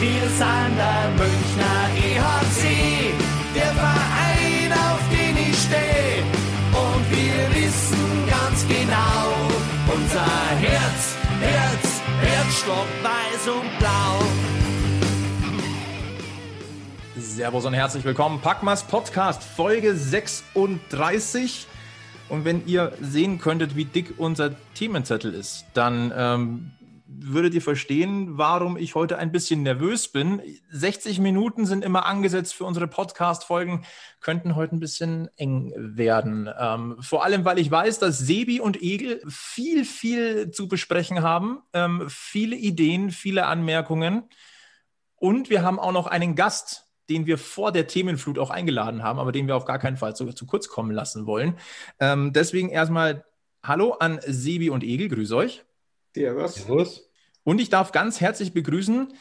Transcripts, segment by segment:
Wir sind der Münchner EHC, der Verein, auf den ich stehe. Und wir wissen ganz genau, unser Herz, Herz, Herzstock weiß und blau. Servus und herzlich willkommen. Packmas Podcast, Folge 36. Und wenn ihr sehen könntet, wie dick unser Themenzettel ist, dann ähm, würdet ihr verstehen, warum ich heute ein bisschen nervös bin. 60 Minuten sind immer angesetzt für unsere Podcast-Folgen, könnten heute ein bisschen eng werden. Ähm, vor allem, weil ich weiß, dass Sebi und Egel viel, viel zu besprechen haben, ähm, viele Ideen, viele Anmerkungen. Und wir haben auch noch einen Gast, den wir vor der Themenflut auch eingeladen haben, aber den wir auf gar keinen Fall zu, zu kurz kommen lassen wollen. Ähm, deswegen erstmal Hallo an Sebi und Egel, grüß euch. Servus. Servus. Und ich darf ganz herzlich begrüßen,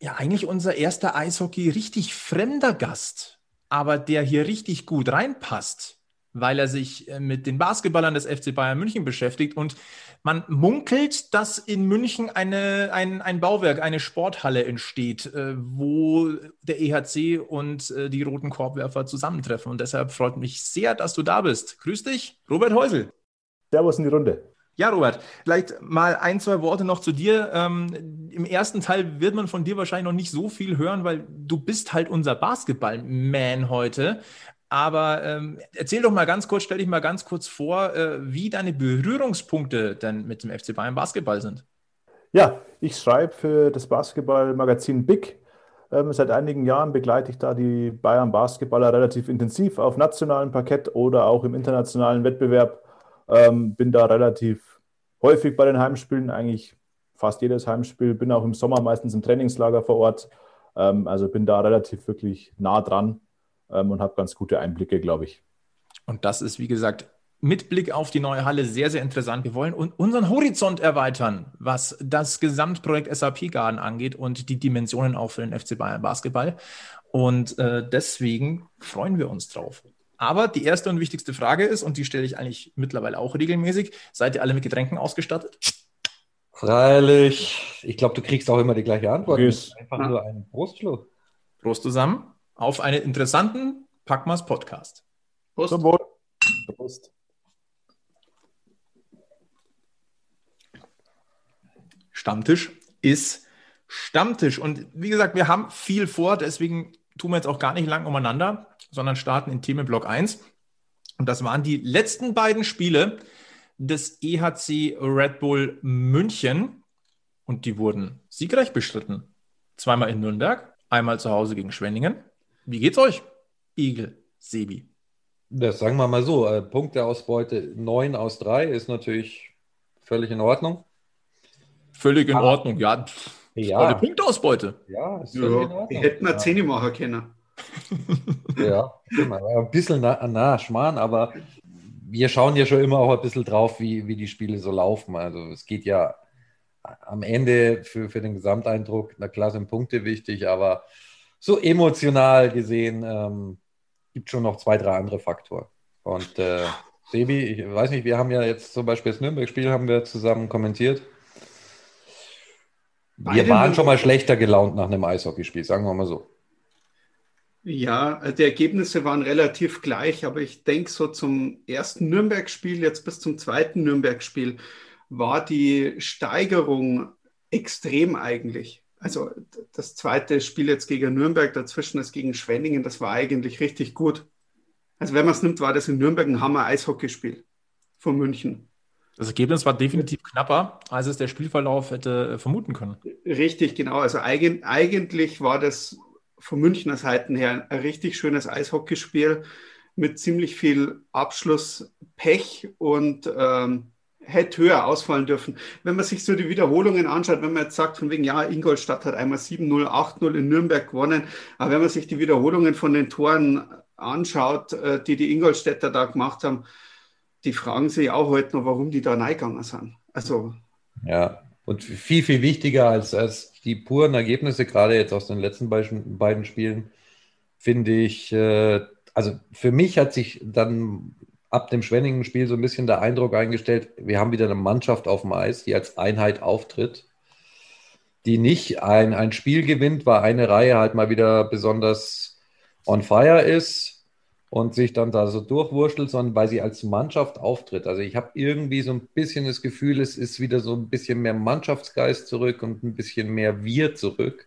ja, eigentlich unser erster Eishockey richtig fremder Gast, aber der hier richtig gut reinpasst, weil er sich äh, mit den Basketballern des FC Bayern München beschäftigt und man munkelt, dass in München eine, ein, ein Bauwerk, eine Sporthalle entsteht, äh, wo der EHC und äh, die Roten Korbwerfer zusammentreffen. Und deshalb freut mich sehr, dass du da bist. Grüß dich, Robert Häusel. Servus in die Runde. Ja, Robert, vielleicht mal ein, zwei Worte noch zu dir. Ähm, Im ersten Teil wird man von dir wahrscheinlich noch nicht so viel hören, weil du bist halt unser Basketball-Man heute. Aber ähm, erzähl doch mal ganz kurz, stell dich mal ganz kurz vor, äh, wie deine Berührungspunkte denn mit dem FC Bayern Basketball sind. Ja, ich schreibe für das Basketballmagazin Big. Ähm, seit einigen Jahren begleite ich da die Bayern Basketballer relativ intensiv auf nationalem Parkett oder auch im internationalen Wettbewerb. Ähm, bin da relativ häufig bei den Heimspielen, eigentlich fast jedes Heimspiel. Bin auch im Sommer meistens im Trainingslager vor Ort. Ähm, also bin da relativ wirklich nah dran ähm, und habe ganz gute Einblicke, glaube ich. Und das ist, wie gesagt, mit Blick auf die neue Halle sehr, sehr interessant. Wir wollen unseren Horizont erweitern, was das Gesamtprojekt SAP Garden angeht und die Dimensionen auch für den FC Bayern Basketball. Und äh, deswegen freuen wir uns drauf. Aber die erste und wichtigste Frage ist, und die stelle ich eigentlich mittlerweile auch regelmäßig, seid ihr alle mit Getränken ausgestattet? Freilich. Ich glaube, du kriegst auch immer die gleiche Antwort. Grüß. Einfach nur einen Prostschluck. Prost zusammen auf einen interessanten Packmas Podcast. Prost. Zum Wohl. Prost. Stammtisch ist Stammtisch. Und wie gesagt, wir haben viel vor, deswegen tun wir jetzt auch gar nicht lang umeinander, sondern starten in Themenblock 1. Und das waren die letzten beiden Spiele des EHC Red Bull München. Und die wurden siegreich bestritten. Zweimal in Nürnberg, einmal zu Hause gegen Schwenningen. Wie geht's euch, Igel, Sebi? Das sagen wir mal so: äh, Punkteausbeute 9 aus 3 ist natürlich völlig in Ordnung. Völlig in Aber, Ordnung, ja. Ja. Tolle Punkteausbeute. Ja, ist ja. Die hätten wir 10 machen können. ja, ein bisschen nah, nah Schmarrn, aber wir schauen ja schon immer auch ein bisschen drauf, wie, wie die Spiele so laufen. Also es geht ja am Ende für, für den Gesamteindruck, na klar sind Punkte wichtig, aber so emotional gesehen ähm, gibt schon noch zwei, drei andere Faktoren. Und äh, Sebi, ich weiß nicht, wir haben ja jetzt zum Beispiel das Nürnberg-Spiel haben wir zusammen kommentiert. Wir waren schon mal schlechter gelaunt nach einem Eishockeyspiel, sagen wir mal so. Ja, die Ergebnisse waren relativ gleich, aber ich denke so zum ersten Nürnberg-Spiel, jetzt bis zum zweiten Nürnberg-Spiel, war die Steigerung extrem eigentlich. Also das zweite Spiel jetzt gegen Nürnberg, dazwischen das gegen Schwenningen, das war eigentlich richtig gut. Also wenn man es nimmt, war das in Nürnberg ein Hammer-Eishockeyspiel von München. Das Ergebnis war definitiv knapper, als es der Spielverlauf hätte äh, vermuten können. Richtig, genau. Also eigen, eigentlich war das von Münchner Seiten her ein richtig schönes Eishockeyspiel mit ziemlich viel Abschlusspech und ähm, hätte höher ausfallen dürfen. Wenn man sich so die Wiederholungen anschaut, wenn man jetzt sagt, von wegen, ja, Ingolstadt hat einmal 7-0, 8-0 in Nürnberg gewonnen, aber wenn man sich die Wiederholungen von den Toren anschaut, äh, die die Ingolstädter da gemacht haben, die fragen sich auch heute noch, warum die da reingegangen sind. Also. Ja, und viel, viel wichtiger als, als die puren Ergebnisse, gerade jetzt aus den letzten beiden, Spielen, finde ich, äh, also für mich hat sich dann ab dem Schwenningen-Spiel so ein bisschen der Eindruck eingestellt, wir haben wieder eine Mannschaft auf dem Eis, die als Einheit auftritt. die nicht ein, ein Spiel gewinnt, weil eine Reihe halt mal wieder besonders on fire ist und sich dann da so durchwurschtelt, sondern weil sie als Mannschaft auftritt. Also ich habe irgendwie so ein bisschen das Gefühl, es ist wieder so ein bisschen mehr Mannschaftsgeist zurück und ein bisschen mehr Wir zurück.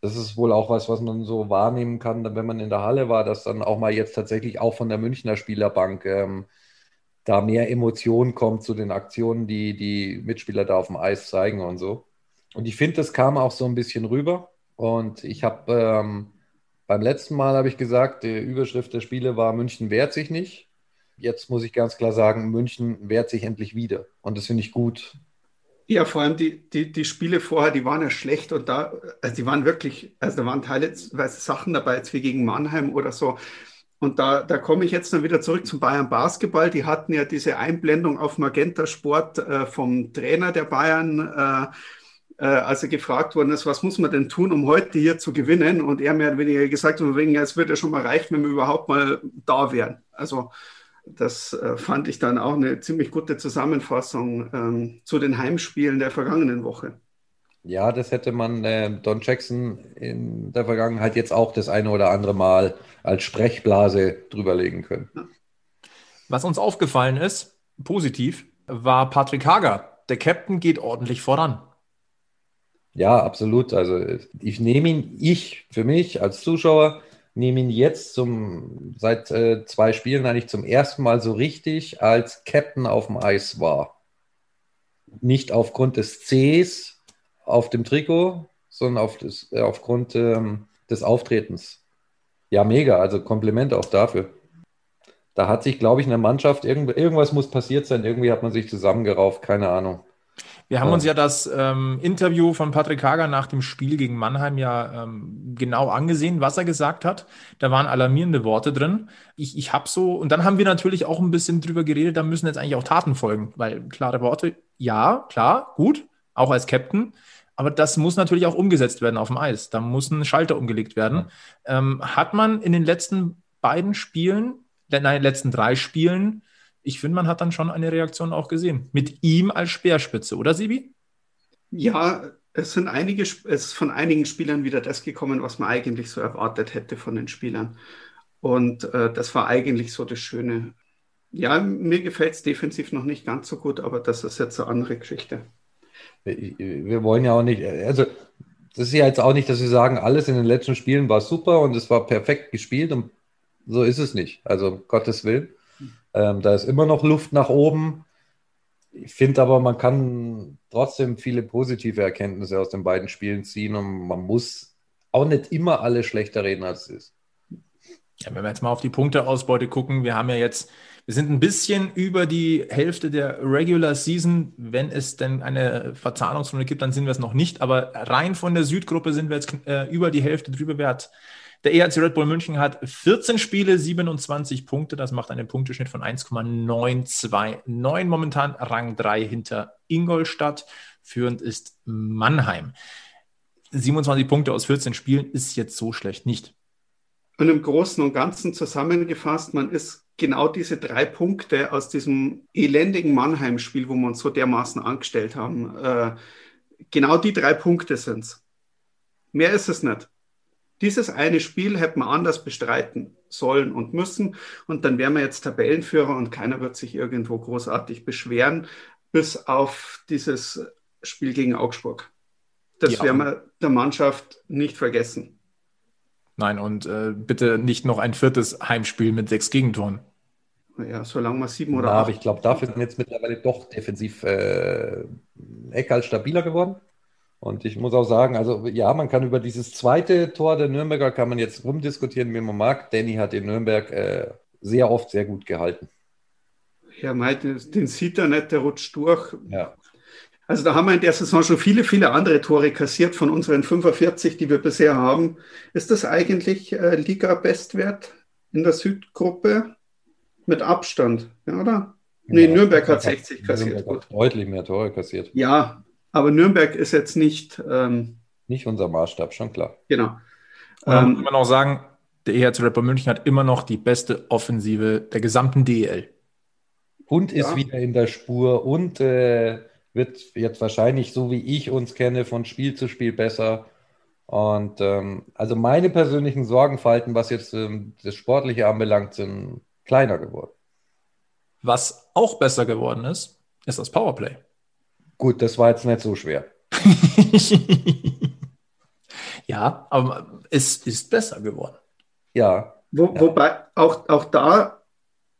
Das ist wohl auch was, was man so wahrnehmen kann, wenn man in der Halle war, dass dann auch mal jetzt tatsächlich auch von der Münchner Spielerbank ähm, da mehr Emotion kommt zu den Aktionen, die die Mitspieler da auf dem Eis zeigen und so. Und ich finde, das kam auch so ein bisschen rüber. Und ich habe ähm, beim letzten Mal habe ich gesagt, die Überschrift der Spiele war München wehrt sich nicht. Jetzt muss ich ganz klar sagen, München wehrt sich endlich wieder. Und das finde ich gut. Ja, vor allem die, die, die Spiele vorher, die waren ja schlecht und da, also die waren wirklich, also da waren teilweise Sachen dabei, jetzt wie gegen Mannheim oder so. Und da, da komme ich jetzt dann wieder zurück zum Bayern Basketball. Die hatten ja diese Einblendung auf Magenta Sport äh, vom Trainer der Bayern, äh, äh, als er gefragt worden ist, was muss man denn tun, um heute hier zu gewinnen? Und er mehr oder weniger gesagt, wegen, ja, es wird ja schon mal reichen, wenn wir überhaupt mal da wären. Also das äh, fand ich dann auch eine ziemlich gute Zusammenfassung ähm, zu den Heimspielen der vergangenen Woche. Ja, das hätte man äh, Don Jackson in der Vergangenheit jetzt auch das eine oder andere Mal als Sprechblase drüberlegen können. Was uns aufgefallen ist, positiv, war Patrick Hager. Der Captain geht ordentlich voran. Ja, absolut. Also ich nehme ihn, ich für mich als Zuschauer, nehme ihn jetzt zum, seit äh, zwei Spielen eigentlich zum ersten Mal so richtig als Captain auf dem Eis war. Nicht aufgrund des Cs auf dem Trikot, sondern auf das, äh, aufgrund ähm, des Auftretens. Ja, mega. Also Kompliment auch dafür. Da hat sich, glaube ich, in der Mannschaft irgend, irgendwas muss passiert sein. Irgendwie hat man sich zusammengerauft, keine Ahnung. Wir haben uns ja das ähm, Interview von Patrick Hager nach dem Spiel gegen Mannheim ja ähm, genau angesehen, was er gesagt hat. Da waren alarmierende Worte drin. Ich, ich habe so, und dann haben wir natürlich auch ein bisschen drüber geredet, da müssen jetzt eigentlich auch Taten folgen, weil klare Worte, ja, klar, gut, auch als Captain. Aber das muss natürlich auch umgesetzt werden auf dem Eis. Da muss ein Schalter umgelegt werden. Ähm, hat man in den letzten beiden Spielen, nein, letzten drei Spielen, ich finde, man hat dann schon eine Reaktion auch gesehen. Mit ihm als Speerspitze, oder Sibi? Ja, es sind einige, es ist von einigen Spielern wieder das gekommen, was man eigentlich so erwartet hätte von den Spielern. Und äh, das war eigentlich so das Schöne. Ja, mir gefällt es defensiv noch nicht ganz so gut, aber das ist jetzt eine andere Geschichte. Wir wollen ja auch nicht, also das ist ja jetzt auch nicht, dass wir sagen, alles in den letzten Spielen war super und es war perfekt gespielt und so ist es nicht. Also um Gottes Willen. Ähm, da ist immer noch Luft nach oben. Ich finde aber, man kann trotzdem viele positive Erkenntnisse aus den beiden Spielen ziehen und man muss auch nicht immer alles schlechter reden, als es ist. Ja, wenn wir jetzt mal auf die Punkteausbeute gucken, wir haben ja jetzt, wir sind ein bisschen über die Hälfte der Regular Season. Wenn es denn eine Verzahnungsrunde gibt, dann sind wir es noch nicht. Aber rein von der Südgruppe sind wir jetzt äh, über die Hälfte drüber. Wer hat der ERC Red Bull München hat 14 Spiele, 27 Punkte. Das macht einen Punkteschnitt von 1,929. Momentan Rang 3 hinter Ingolstadt. Führend ist Mannheim. 27 Punkte aus 14 Spielen ist jetzt so schlecht nicht. Und im Großen und Ganzen zusammengefasst, man ist genau diese drei Punkte aus diesem elendigen Mannheim-Spiel, wo wir uns so dermaßen angestellt haben, äh, genau die drei Punkte sind es. Mehr ist es nicht. Dieses eine Spiel hätte man anders bestreiten sollen und müssen. Und dann wären wir jetzt Tabellenführer und keiner wird sich irgendwo großartig beschweren, bis auf dieses Spiel gegen Augsburg. Das ja. werden wir der Mannschaft nicht vergessen. Nein, und äh, bitte nicht noch ein viertes Heimspiel mit sechs Gegentoren. Ja, solange wir sieben oder Na, acht. Aber ich glaube, dafür sind jetzt mittlerweile doch defensiv äh, Eckal stabiler geworden. Und ich muss auch sagen, also ja, man kann über dieses zweite Tor der Nürnberger kann man jetzt rumdiskutieren, wie man mag. Danny hat in Nürnberg äh, sehr oft sehr gut gehalten. Ja, meint, den sieht er nicht, der rutscht durch. Ja. Also da haben wir in der Saison schon viele, viele andere Tore kassiert von unseren 45, die wir bisher haben. Ist das eigentlich äh, Liga-Bestwert in der Südgruppe? Mit Abstand, ja, oder? Nee, ja, Nürnberg hat 60 kassiert. Nürnberg hat deutlich mehr Tore kassiert. Ja, aber Nürnberg ist jetzt nicht. Ähm, nicht unser Maßstab, schon klar. Genau. Und dann ähm, muss man auch sagen, der EHC Rapper München hat immer noch die beste Offensive der gesamten DEL. Und ist ja. wieder in der Spur und äh, wird jetzt wahrscheinlich, so wie ich uns kenne, von Spiel zu Spiel besser. Und ähm, also meine persönlichen Sorgenfalten, was jetzt ähm, das Sportliche anbelangt, sind kleiner geworden. Was auch besser geworden ist, ist das Powerplay. Gut, das war jetzt nicht so schwer. ja, aber es ist besser geworden. Ja. Wo, ja. Wobei auch, auch da,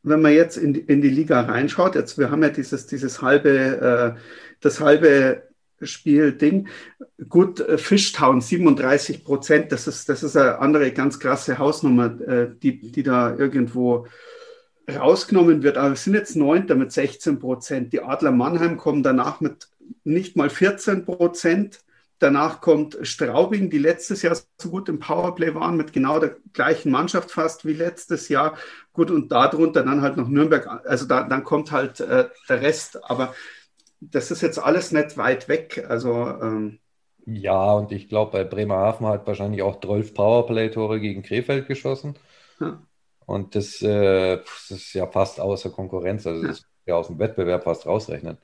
wenn man jetzt in die, in die Liga reinschaut, jetzt wir haben ja dieses, dieses halbe, äh, das halbe Spiel-Ding. Gut, äh, Fishtown 37 Prozent, das ist, das ist eine andere ganz krasse Hausnummer, äh, die, die da irgendwo rausgenommen wird. Aber wir sind jetzt Neunter mit 16 Prozent. Die Adler Mannheim kommen danach mit nicht mal 14 Prozent. Danach kommt Straubing, die letztes Jahr so gut im Powerplay waren, mit genau der gleichen Mannschaft fast wie letztes Jahr. Gut, und darunter dann halt noch Nürnberg. Also da, dann kommt halt äh, der Rest. Aber das ist jetzt alles nicht weit weg. Also ähm, ja, und ich glaube, bei Bremerhaven hat wahrscheinlich auch 12 Powerplay-Tore gegen Krefeld geschossen. Ja. Und das, äh, das, ist ja fast außer Konkurrenz. Also das ist ja aus dem Wettbewerb fast rausrechnen.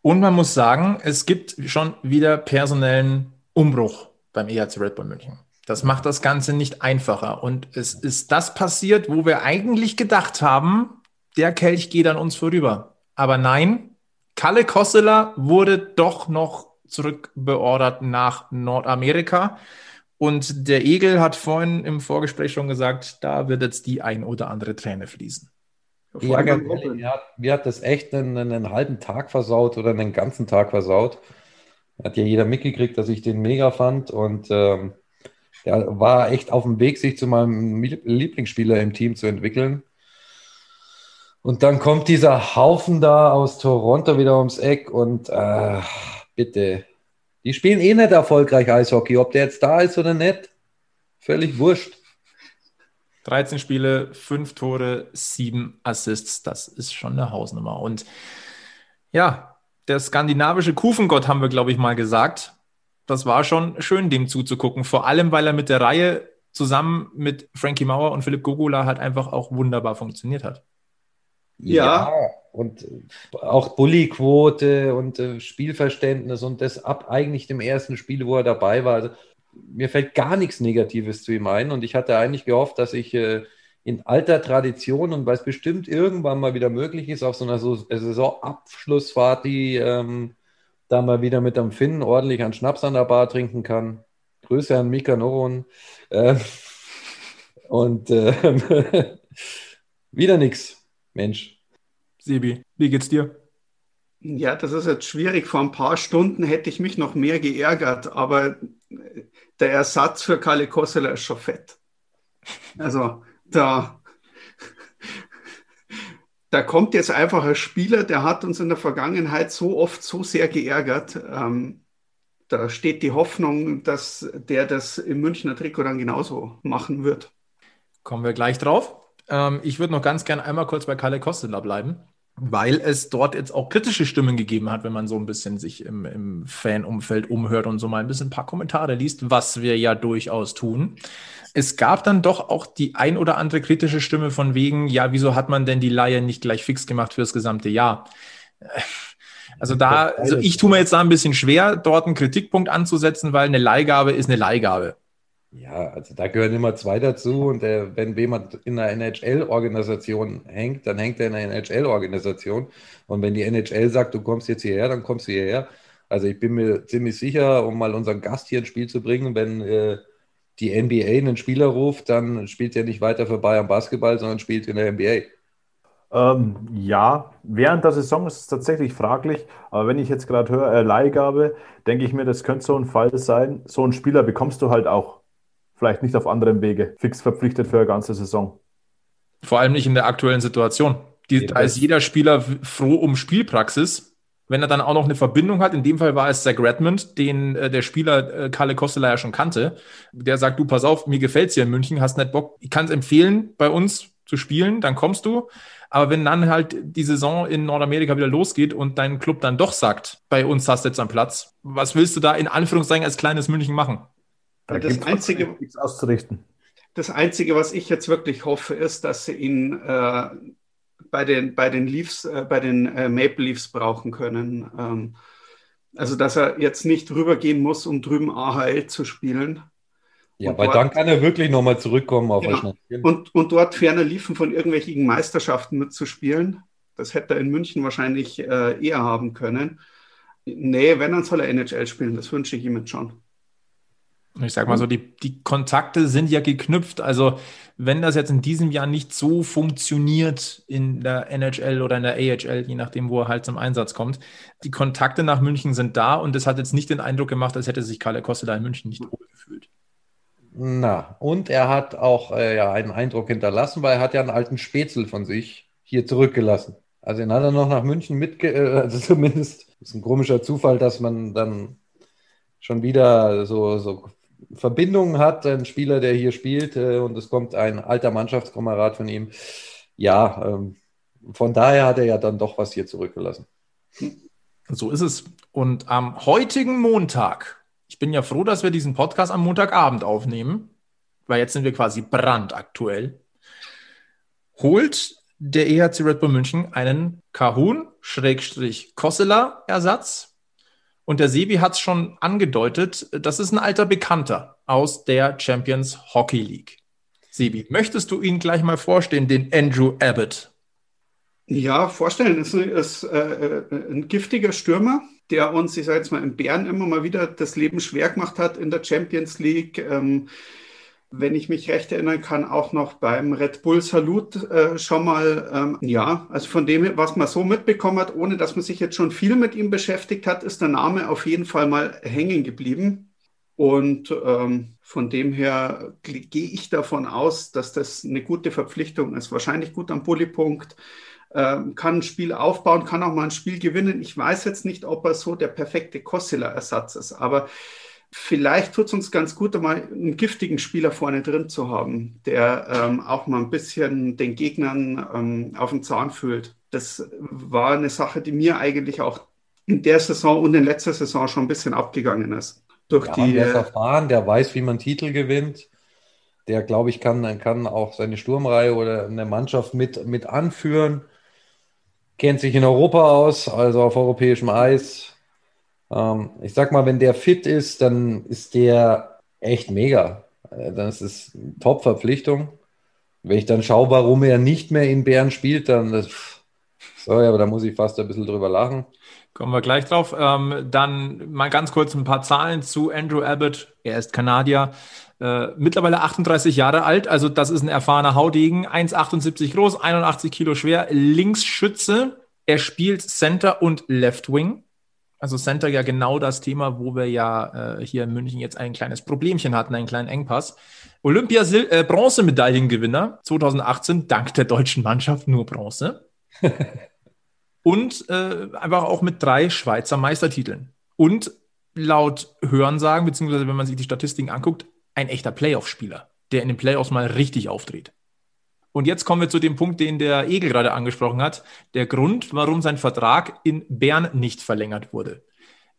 Und man muss sagen, es gibt schon wieder personellen Umbruch beim EHC Red Bull München. Das macht das Ganze nicht einfacher. Und es ist das passiert, wo wir eigentlich gedacht haben, der Kelch geht an uns vorüber. Aber nein, Kalle Kosseler wurde doch noch zurückbeordert nach Nordamerika. Und der Egel hat vorhin im Vorgespräch schon gesagt, da wird jetzt die ein oder andere Träne fließen. Ja, ganz ehrlich, mir hat, mir hat das echt einen, einen, halben Tag versaut oder einen ganzen Tag versaut. Hat ja jeder mitgekriegt, dass ich den mega fand und ähm, der war echt auf dem Weg, sich zu meinem Lieblingsspieler im Team zu entwickeln. Und dann kommt dieser Haufen da aus Toronto wieder ums Eck und äh, bitte, die spielen eh nicht erfolgreich Eishockey, ob der jetzt da ist oder nicht. Völlig wurscht. 13 Spiele, 5 Tore, 7 Assists. Das ist schon eine Hausnummer. Und ja, der skandinavische Kufengott haben wir, glaube ich, mal gesagt. Das war schon schön, dem zuzugucken. Vor allem, weil er mit der Reihe zusammen mit Frankie Mauer und Philipp Gogula halt einfach auch wunderbar funktioniert hat. Ja. ja. Und auch Bully-Quote und äh, Spielverständnis und das ab eigentlich dem ersten Spiel, wo er dabei war. Also, mir fällt gar nichts Negatives zu ihm ein und ich hatte eigentlich gehofft, dass ich äh, in alter Tradition und weil es bestimmt irgendwann mal wieder möglich ist, auf so einer Saisonabschlussfahrt, die ähm, da mal wieder mit am Finn ordentlich an Schnaps an der Bar trinken kann. Grüße an Mika Noron. Äh, und äh, wieder nichts. Mensch. Sebi, wie geht's dir? Ja, das ist jetzt schwierig. Vor ein paar Stunden hätte ich mich noch mehr geärgert, aber der Ersatz für Kalle Kosseler ist schon fett. Also da, da kommt jetzt einfach ein Spieler, der hat uns in der Vergangenheit so oft so sehr geärgert. Ähm, da steht die Hoffnung, dass der das im Münchner Trikot dann genauso machen wird. Kommen wir gleich drauf. Ähm, ich würde noch ganz gerne einmal kurz bei Kalle Kostela bleiben, weil es dort jetzt auch kritische Stimmen gegeben hat, wenn man so ein bisschen sich im, im Fanumfeld umhört und so mal ein bisschen ein paar Kommentare liest, was wir ja durchaus tun. Es gab dann doch auch die ein oder andere kritische Stimme von wegen, ja, wieso hat man denn die Laie nicht gleich fix gemacht fürs gesamte Jahr? Also da, also ich tue mir jetzt da ein bisschen schwer, dort einen Kritikpunkt anzusetzen, weil eine Leihgabe ist eine Leihgabe. Ja, also da gehören immer zwei dazu. Und äh, wenn jemand in einer NHL-Organisation hängt, dann hängt er in einer NHL-Organisation. Und wenn die NHL sagt, du kommst jetzt hierher, dann kommst du hierher. Also ich bin mir ziemlich sicher, um mal unseren Gast hier ins Spiel zu bringen, wenn äh, die NBA einen Spieler ruft, dann spielt er nicht weiter für Bayern Basketball, sondern spielt in der NBA. Ähm, ja, während der Saison ist es tatsächlich fraglich, aber wenn ich jetzt gerade höre, äh, Leihgabe, denke ich mir, das könnte so ein Fall sein. So einen Spieler bekommst du halt auch vielleicht nicht auf anderem Wege fix verpflichtet für eine ganze Saison. Vor allem nicht in der aktuellen Situation. Die, da ist jeder Spieler froh um Spielpraxis. Wenn er dann auch noch eine Verbindung hat, in dem Fall war es Zach Redmond, den äh, der Spieler äh, Kalle Kostela ja schon kannte, der sagt, du pass auf, mir gefällt es hier in München, hast nicht Bock, ich kann es empfehlen, bei uns zu spielen, dann kommst du. Aber wenn dann halt die Saison in Nordamerika wieder losgeht und dein Club dann doch sagt, bei uns hast du jetzt einen Platz, was willst du da in Anführungszeichen als kleines München machen? Da das Einzige, nichts auszurichten. Das Einzige, was ich jetzt wirklich hoffe, ist, dass sie ihn äh, bei den, bei den Leafs, äh, bei den äh, Maple Leafs brauchen können. Ähm, Also, dass er jetzt nicht rübergehen muss, um drüben AHL zu spielen. Ja, weil dann kann er wirklich nochmal zurückkommen auf ja, und, und dort ferner liefen von irgendwelchen Meisterschaften mitzuspielen. Das hätte er in München wahrscheinlich äh, eher haben können. Nee, wenn, dann soll er NHL spielen. Das wünsche ich ihm jetzt schon. Ich sag mal so, die, die Kontakte sind ja geknüpft. Also, wenn das jetzt in diesem Jahr nicht so funktioniert in der NHL oder in der AHL, je nachdem, wo er halt zum Einsatz kommt, die Kontakte nach München sind da und es hat jetzt nicht den Eindruck gemacht, als hätte sich Kalle Kostela in München nicht wohl gefühlt. Na, und er hat auch äh, ja, einen Eindruck hinterlassen, weil er hat ja einen alten Spätzle von sich hier zurückgelassen. Also den hat er noch nach München mitge... Äh, also zumindest ist ein komischer Zufall, dass man dann schon wieder so, so Verbindungen hat, ein Spieler, der hier spielt, äh, und es kommt ein alter Mannschaftskamerad von ihm. Ja, ähm, von daher hat er ja dann doch was hier zurückgelassen. So ist es. Und am heutigen Montag, ich bin ja froh, dass wir diesen Podcast am Montagabend aufnehmen, weil jetzt sind wir quasi brandaktuell, holt der EHC Red Bull München einen Kahun-Kossela-Ersatz und der Sebi hat es schon angedeutet, das ist ein alter Bekannter aus der Champions Hockey League. Sebi, möchtest du ihn gleich mal vorstellen, den Andrew Abbott? Ja, vorstellen ist, ist äh, ein giftiger Stürmer, der uns, ich sage jetzt mal, in Bern immer mal wieder das Leben schwer gemacht hat in der Champions League. Ähm, wenn ich mich recht erinnern kann, auch noch beim Red Bull Salut äh, schon mal, ähm, ja, also von dem, was man so mitbekommen hat, ohne dass man sich jetzt schon viel mit ihm beschäftigt hat, ist der Name auf jeden Fall mal hängen geblieben. Und ähm, von dem her gehe ich davon aus, dass das eine gute Verpflichtung ist. Wahrscheinlich gut am Bullypunkt, ähm, kann ein Spiel aufbauen, kann auch mal ein Spiel gewinnen. Ich weiß jetzt nicht, ob er so der perfekte Kossila-Ersatz ist, aber vielleicht tut es uns ganz gut, mal einen giftigen Spieler vorne drin zu haben, der ähm, auch mal ein bisschen den Gegnern ähm, auf den Zahn fühlt. Das war eine Sache, die mir eigentlich auch in der Saison und in letzter Saison schon ein bisschen abgegangen ist. Durch ja, die, der ist erfahren, der weiß, wie man Titel gewinnt. Der, glaube ich, kann, kann auch seine Sturmreihe oder eine Mannschaft mit, mit anführen. Kennt sich in Europa aus, also auf europäischem Eis ähm, ich sag mal, wenn der fit ist, dann ist der echt mega. Äh, dann ist es Top-Verpflichtung. Wenn ich dann schaue, warum er nicht mehr in Bern spielt, dann das, sorry, aber da muss ich fast ein bisschen drüber lachen. Kommen wir gleich drauf. Ähm, dann mal ganz kurz ein paar Zahlen zu Andrew Abbott. Er ist Kanadier, äh, mittlerweile 38 Jahre alt, also das ist ein erfahrener Haudegen, 1,78 groß, 81 Kilo schwer, Linksschütze. Er spielt Center und Left Wing. Also Center ja genau das Thema, wo wir ja äh, hier in München jetzt ein kleines Problemchen hatten, einen kleinen Engpass. Olympia äh, Bronzemedaillengewinner 2018, dank der deutschen Mannschaft nur Bronze. Und äh, einfach auch mit drei Schweizer Meistertiteln. Und laut Hörensagen, beziehungsweise wenn man sich die Statistiken anguckt, ein echter Playoff-Spieler, der in den Playoffs mal richtig auftritt. Und jetzt kommen wir zu dem Punkt, den der Egel gerade angesprochen hat. Der Grund, warum sein Vertrag in Bern nicht verlängert wurde.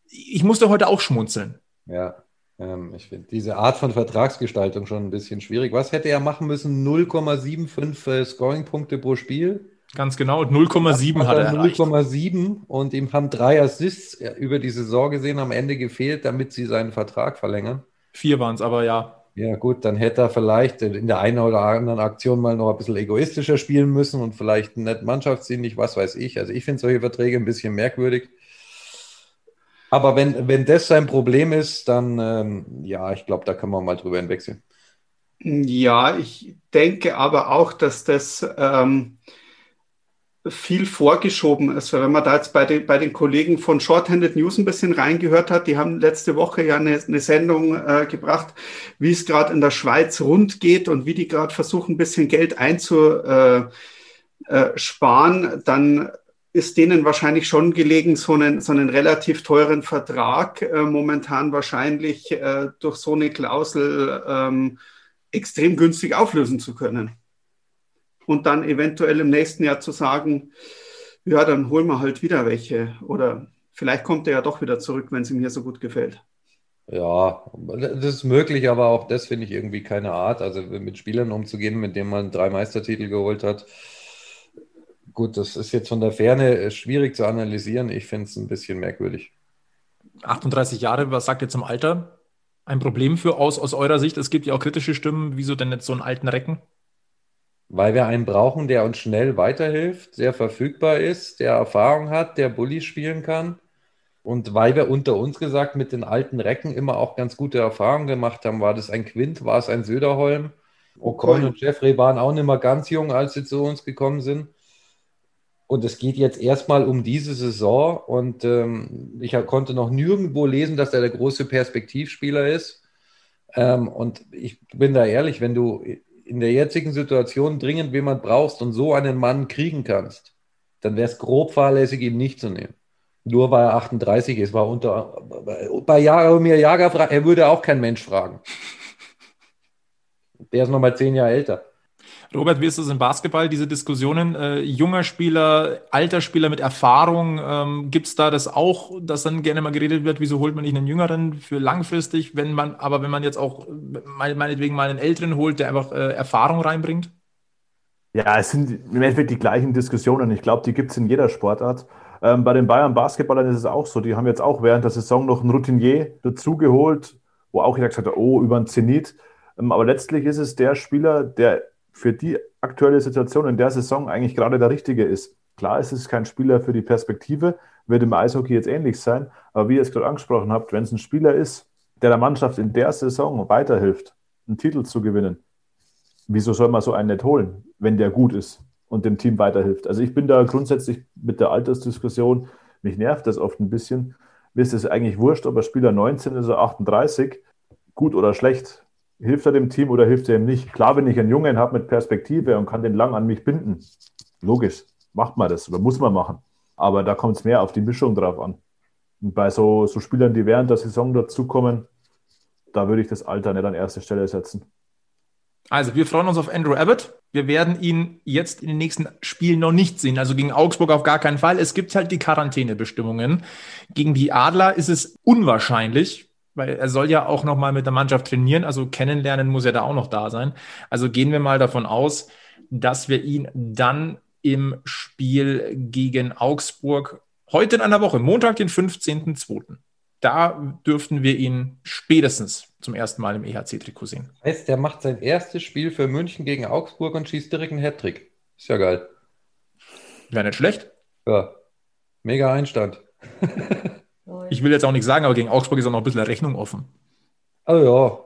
Ich musste heute auch schmunzeln. Ja, ähm, ich finde diese Art von Vertragsgestaltung schon ein bisschen schwierig. Was hätte er machen müssen? 0,75 äh, Scoring-Punkte pro Spiel? Ganz genau, 0,7 hat er 0,7 und ihm haben drei Assists über die Saison gesehen am Ende gefehlt, damit sie seinen Vertrag verlängern. Vier waren es aber, ja. Ja, gut, dann hätte er vielleicht in der einen oder anderen Aktion mal noch ein bisschen egoistischer spielen müssen und vielleicht nicht mannschaftsdienlich, was weiß ich. Also ich finde solche Verträge ein bisschen merkwürdig. Aber wenn, wenn das sein Problem ist, dann ähm, ja, ich glaube, da können wir mal drüber hinwechseln. Ja, ich denke aber auch, dass das ähm, viel vorgeschoben ist. Wenn man da jetzt bei den, bei den Kollegen von Shorthanded News ein bisschen reingehört hat, die haben letzte Woche ja eine, eine Sendung äh, gebracht, wie es gerade in der Schweiz rund geht und wie die gerade versuchen, ein bisschen Geld einzusparen, äh, äh, dann ist denen wahrscheinlich schon gelegen, so einen, so einen relativ teuren Vertrag äh, momentan wahrscheinlich durch so eine Klausel ähm, extrem günstig auflösen zu können und dann eventuell im nächsten Jahr zu sagen, ja, dann holen wir halt wieder welche. Oder vielleicht kommt er ja doch wieder zurück, wenn es ihm hier so gut gefällt. Ja, das ist möglich, aber auch das finde ich irgendwie keine Art. Also mit Spielern umzugehen, mit denen man drei Meistertitel geholt hat. Gut, das ist jetzt von der Ferne schwierig zu analysieren. Ich finde es ein bisschen merkwürdig. 38 Jahre, was sagt ihr zum Alter? Ein Problem für aus, aus eurer Sicht? Es gibt ja auch kritische Stimmen. Wieso denn jetzt so einen alten Recken? Weil wir einen brauchen, der uns schnell weiterhilft, sehr verfügbar ist, der Erfahrung hat, der Bulli spielen kann. Und weil wir unter uns gesagt mit den alten Recken immer auch ganz gute Erfahrungen gemacht haben, war das ein Quint, war es ein Söderholm. Ocon und Jeffrey waren auch nicht mehr ganz jung, als sie zu uns gekommen sind. Und es geht jetzt erstmal um diese Saison. Und ähm, ich konnte noch nirgendwo lesen, dass er der große Perspektivspieler ist. Ähm, und ich bin da ehrlich, wenn du in der jetzigen Situation dringend jemand brauchst und so einen Mann kriegen kannst, dann wäre es grob fahrlässig, ihn nicht zu nehmen. Nur weil er 38 ist, war unter bei Jaromir Jager, er würde auch kein Mensch fragen. Der ist noch mal zehn Jahre älter. Robert, wie ist das im Basketball, diese Diskussionen? Äh, junger Spieler, alter Spieler mit Erfahrung, ähm, gibt es da das auch, dass dann gerne mal geredet wird, wieso holt man nicht einen Jüngeren für langfristig, wenn man, aber wenn man jetzt auch meinetwegen mal einen Älteren holt, der einfach äh, Erfahrung reinbringt? Ja, es sind im Endeffekt die gleichen Diskussionen. Ich glaube, die gibt es in jeder Sportart. Ähm, bei den Bayern Basketballern ist es auch so. Die haben jetzt auch während der Saison noch einen Routinier dazugeholt, wo auch jeder gesagt hat, oh, über den Zenit. Ähm, aber letztlich ist es der Spieler, der für die aktuelle Situation in der Saison eigentlich gerade der richtige ist. Klar, es ist kein Spieler für die Perspektive, wird im Eishockey jetzt ähnlich sein, aber wie ihr es gerade angesprochen habt, wenn es ein Spieler ist, der der Mannschaft in der Saison weiterhilft, einen Titel zu gewinnen, wieso soll man so einen nicht holen, wenn der gut ist und dem Team weiterhilft? Also ich bin da grundsätzlich mit der Altersdiskussion, mich nervt das oft ein bisschen. Mir ist es eigentlich wurscht, ob er Spieler 19 ist oder 38, gut oder schlecht hilft er dem Team oder hilft er ihm nicht? Klar, wenn ich einen Jungen habe mit Perspektive und kann den lang an mich binden, logisch, macht man das oder muss man machen. Aber da kommt es mehr auf die Mischung drauf an. Und bei so, so Spielern, die während der Saison dazukommen, da würde ich das Alter nicht an erste Stelle setzen. Also, wir freuen uns auf Andrew Abbott. Wir werden ihn jetzt in den nächsten Spielen noch nicht sehen. Also gegen Augsburg auf gar keinen Fall. Es gibt halt die Quarantänebestimmungen. Gegen die Adler ist es unwahrscheinlich, weil er soll ja auch noch mal mit der Mannschaft trainieren, also kennenlernen muss er da auch noch da sein. Also gehen wir mal davon aus, dass wir ihn dann im Spiel gegen Augsburg heute in einer Woche, Montag, den 15.02. Da dürften wir ihn spätestens zum ersten Mal im EHC-Trikot sehen. Heißt, der macht sein erstes Spiel für München gegen Augsburg und schießt direkt einen Hattrick. Ist ja geil. Wäre nicht schlecht. Ja, mega Einstand. Ich will jetzt auch nichts sagen, aber gegen Augsburg ist auch noch ein bisschen Rechnung offen. Oh ja.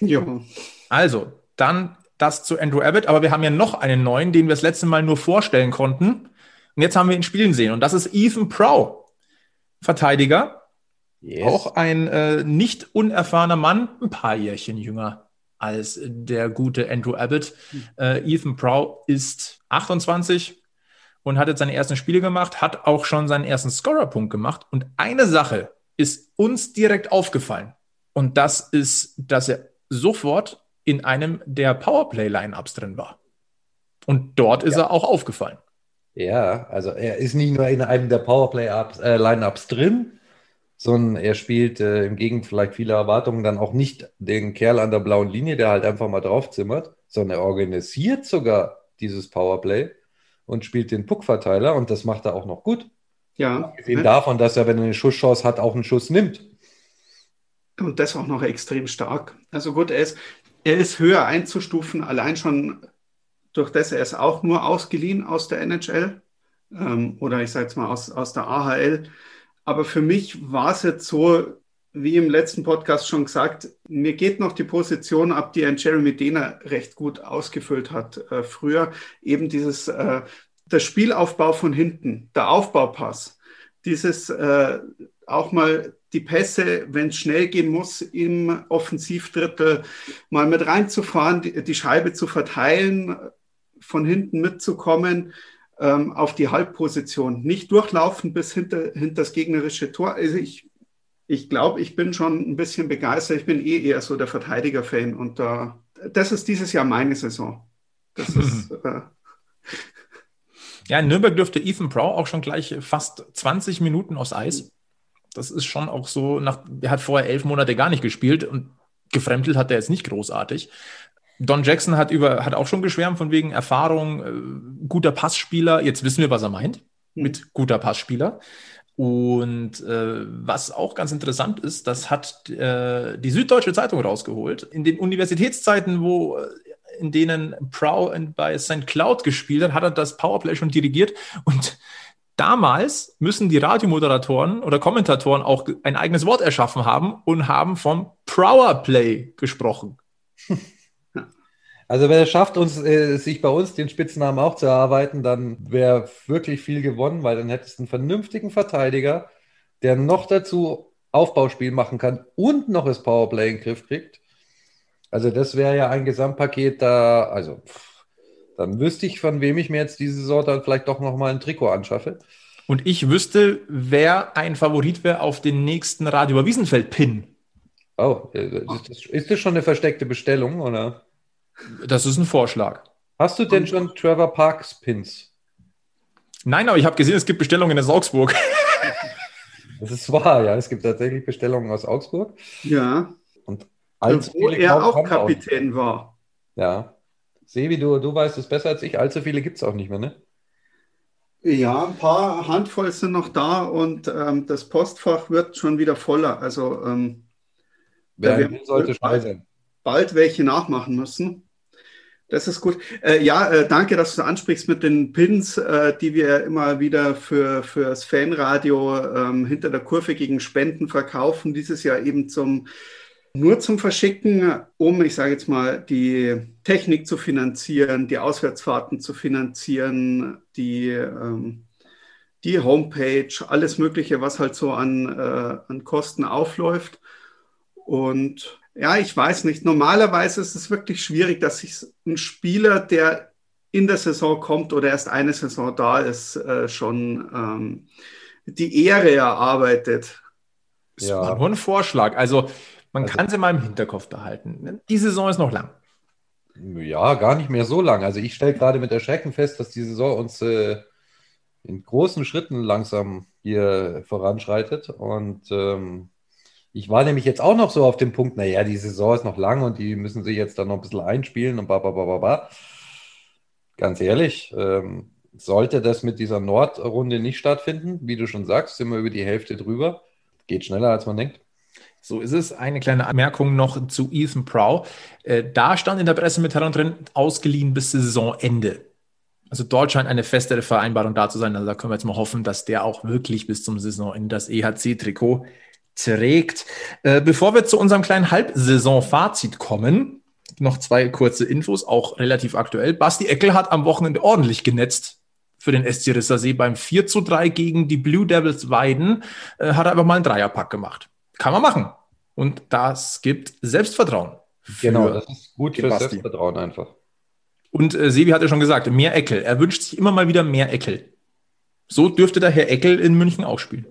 Ja. Also, dann das zu Andrew Abbott, aber wir haben ja noch einen neuen, den wir das letzte Mal nur vorstellen konnten. Und jetzt haben wir ihn spielen sehen. Und das ist Ethan Prow, Verteidiger. Yes. Auch ein äh, nicht unerfahrener Mann, ein paar Jährchen jünger als der gute Andrew Abbott. Hm. Äh, Ethan Prow ist 28, und hat jetzt seine ersten Spiele gemacht, hat auch schon seinen ersten Scorerpunkt gemacht. Und eine Sache ist uns direkt aufgefallen. Und das ist, dass er sofort in einem der Powerplay-Lineups drin war. Und dort ist ja. er auch aufgefallen. Ja, also er ist nicht nur in einem der Powerplay-Lineups drin, sondern er spielt äh, im Gegenteil vielleicht viele Erwartungen dann auch nicht den Kerl an der blauen Linie, der halt einfach mal draufzimmert, sondern er organisiert sogar dieses Powerplay und spielt den Puckverteiler und das macht er auch noch gut. Ja. Gesehen ne? davon, dass er, wenn er eine Schusschance hat, auch einen Schuss nimmt. Und das auch noch extrem stark. Also gut, er ist, er ist höher einzustufen, allein schon durch das er ist auch nur ausgeliehen aus der NHL ähm, oder ich sage jetzt mal aus, aus der AHL. Aber für mich war es jetzt so, wie im letzten Podcast schon gesagt, mir geht noch die Position ab, die ein Jeremy Dehner recht gut ausgefüllt hat äh, früher. Eben dieses, äh, der Spielaufbau von hinten, der Aufbaupass, dieses äh, auch mal die Pässe, wenn es schnell gehen muss, im Offensivdrittel mal mit reinzufahren, die, die Scheibe zu verteilen, von hinten mitzukommen ähm, auf die Halbposition, nicht durchlaufen bis hinter, hinter das gegnerische Tor. Also ich ich glaube, ich bin schon ein bisschen begeistert. Ich bin eh eher so der Verteidiger-Fan und äh, das ist dieses Jahr meine Saison. Das ist. Äh, ja, in Nürnberg dürfte Ethan Prow auch schon gleich fast 20 Minuten aufs Eis. Das ist schon auch so, nach, er hat vorher elf Monate gar nicht gespielt und gefremdelt hat er jetzt nicht großartig. Don Jackson hat, über, hat auch schon geschwärmt von wegen Erfahrung, äh, guter Passspieler. Jetzt wissen wir, was er meint mit guter Passspieler. Und äh, was auch ganz interessant ist, das hat äh, die Süddeutsche Zeitung rausgeholt. In den Universitätszeiten, wo äh, in denen Prow bei St. Cloud gespielt hat, hat er das Powerplay schon dirigiert. Und damals müssen die Radiomoderatoren oder Kommentatoren auch ein eigenes Wort erschaffen haben und haben vom Powerplay gesprochen. Also wenn es schafft, uns, äh, sich bei uns den Spitznamen auch zu erarbeiten, dann wäre wirklich viel gewonnen, weil dann hättest du einen vernünftigen Verteidiger, der noch dazu Aufbauspiel machen kann und noch das Powerplay in den Griff kriegt. Also das wäre ja ein Gesamtpaket da, also pff, dann wüsste ich, von wem ich mir jetzt diese Saison dann vielleicht doch nochmal ein Trikot anschaffe. Und ich wüsste, wer ein Favorit wäre auf den nächsten Radio Wiesenfeld-Pin. Oh, äh, ist das, ist das schon eine versteckte Bestellung, oder? Das ist ein Vorschlag. Hast du denn schon Trevor Parks Pins? Nein, aber ich habe gesehen, es gibt Bestellungen in Augsburg. Das ist wahr, ja. Es gibt tatsächlich Bestellungen aus Augsburg. Ja. Und allzu wo er auch Kapitän auch. war. Ja. Sevi, du, du weißt es besser als ich. Allzu viele gibt es auch nicht mehr, ne? Ja, ein paar Handvoll sind noch da und ähm, das Postfach wird schon wieder voller. Also ähm, Wer sollte sein. Bald welche nachmachen müssen. Das ist gut. Äh, ja, äh, danke, dass du ansprichst mit den Pins, äh, die wir immer wieder für, für das Fanradio ähm, hinter der Kurve gegen Spenden verkaufen. Dieses Jahr eben zum, nur zum Verschicken, um, ich sage jetzt mal, die Technik zu finanzieren, die Auswärtsfahrten zu finanzieren, die, ähm, die Homepage, alles Mögliche, was halt so an, äh, an Kosten aufläuft. Und ja, ich weiß nicht. Normalerweise ist es wirklich schwierig, dass sich ein Spieler, der in der Saison kommt oder erst eine Saison da ist, äh, schon ähm, die Ehre erarbeitet. Das ja. nur ein Vorschlag. Also man also, kann sie mal im Hinterkopf behalten. Die Saison ist noch lang. Ja, gar nicht mehr so lang. Also ich stelle gerade mit Erschrecken fest, dass die Saison uns äh, in großen Schritten langsam hier voranschreitet. Und ähm, ich war nämlich jetzt auch noch so auf dem Punkt, naja, die Saison ist noch lang und die müssen sich jetzt dann noch ein bisschen einspielen und ba, ba, ba, ba, ba. Ganz ehrlich, ähm, sollte das mit dieser Nordrunde nicht stattfinden, wie du schon sagst, sind wir über die Hälfte drüber. Geht schneller, als man denkt. So ist es. Eine kleine Anmerkung noch zu Ethan Prow. Äh, da stand in der Pressemitteilung drin, ausgeliehen bis Saisonende. Also dort scheint eine festere Vereinbarung da zu sein. Also da können wir jetzt mal hoffen, dass der auch wirklich bis zum Saisonende das EHC-Trikot trägt. Äh, bevor wir zu unserem kleinen Halbsaison-Fazit kommen, noch zwei kurze Infos, auch relativ aktuell. Basti Eckel hat am Wochenende ordentlich genetzt für den SC Rissersee beim 4 zu 3 gegen die Blue Devils Weiden. Äh, hat er einfach mal einen Dreierpack gemacht. Kann man machen. Und das gibt Selbstvertrauen. Genau, das ist gut für Basti. Selbstvertrauen einfach. Und äh, Sebi hat ja schon gesagt, mehr Eckel. Er wünscht sich immer mal wieder mehr Eckel. So dürfte der Herr Eckel in München auch spielen.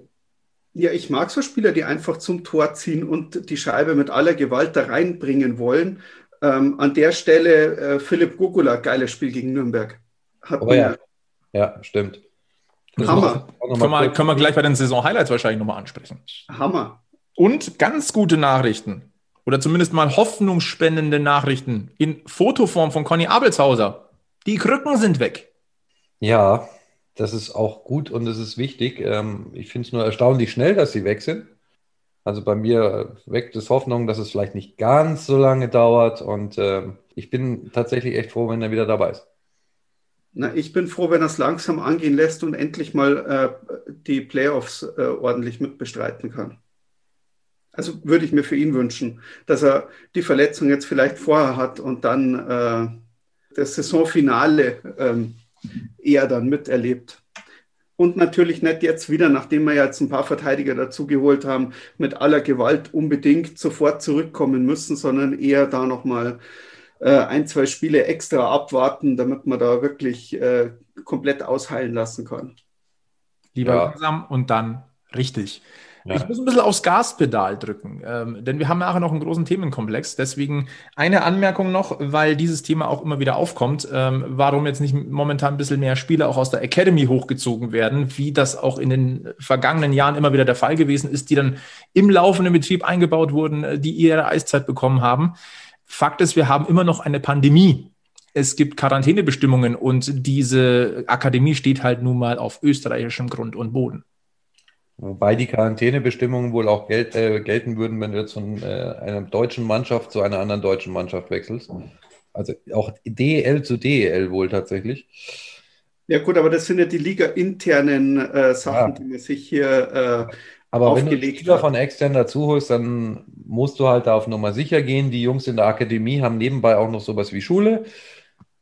Ja, ich mag so Spieler, die einfach zum Tor ziehen und die Scheibe mit aller Gewalt da reinbringen wollen. Ähm, an der Stelle äh, Philipp Gugula, geiles Spiel gegen Nürnberg. Hat oh, ja. ja, stimmt. Hammer. Können wir, können wir gleich bei den Saison-Highlights wahrscheinlich nochmal ansprechen. Hammer. Und ganz gute Nachrichten. Oder zumindest mal hoffnungsspendende Nachrichten in Fotoform von Conny Abelshauser. Die Krücken sind weg. Ja, das ist auch gut und das ist wichtig. Ähm, ich finde es nur erstaunlich schnell, dass sie weg sind. Also bei mir weckt es Hoffnung, dass es vielleicht nicht ganz so lange dauert und ähm, ich bin tatsächlich echt froh, wenn er wieder dabei ist. Na, ich bin froh, wenn er es langsam angehen lässt und endlich mal äh, die Playoffs äh, ordentlich mitbestreiten kann. Also würde ich mir für ihn wünschen, dass er die Verletzung jetzt vielleicht vorher hat und dann äh, das Saisonfinale ähm, eher dann miterlebt. Und natürlich nicht jetzt wieder, nachdem wir jetzt ein paar Verteidiger dazugeholt haben, mit aller Gewalt unbedingt sofort zurückkommen müssen, sondern eher da nochmal äh, ein, zwei Spiele extra abwarten, damit man da wirklich äh, komplett ausheilen lassen kann. Lieber ja. langsam und dann richtig. Ja. Ich muss ein bisschen aufs Gaspedal drücken, ähm, denn wir haben nachher noch einen großen Themenkomplex. Deswegen eine Anmerkung noch, weil dieses Thema auch immer wieder aufkommt, ähm, warum jetzt nicht momentan ein bisschen mehr Spieler auch aus der Academy hochgezogen werden, wie das auch in den vergangenen Jahren immer wieder der Fall gewesen ist, die dann im laufenden Betrieb eingebaut wurden, äh, die ihre Eiszeit bekommen haben. Fakt ist, wir haben immer noch eine Pandemie. Es gibt Quarantänebestimmungen und diese Akademie steht halt nun mal auf österreichischem Grund und Boden. Wobei die Quarantänebestimmungen wohl auch gel äh, gelten würden, wenn du jetzt von äh, einer deutschen Mannschaft zu einer anderen deutschen Mannschaft wechselst. Also auch DEL zu DEL wohl tatsächlich. Ja gut, aber das sind ja die Liga-internen äh, Sachen, ja. die man sich hier äh, aber wenn du Spieler hat. von extern dazu holst, dann musst du halt da auf Nummer sicher gehen. Die Jungs in der Akademie haben nebenbei auch noch sowas wie Schule.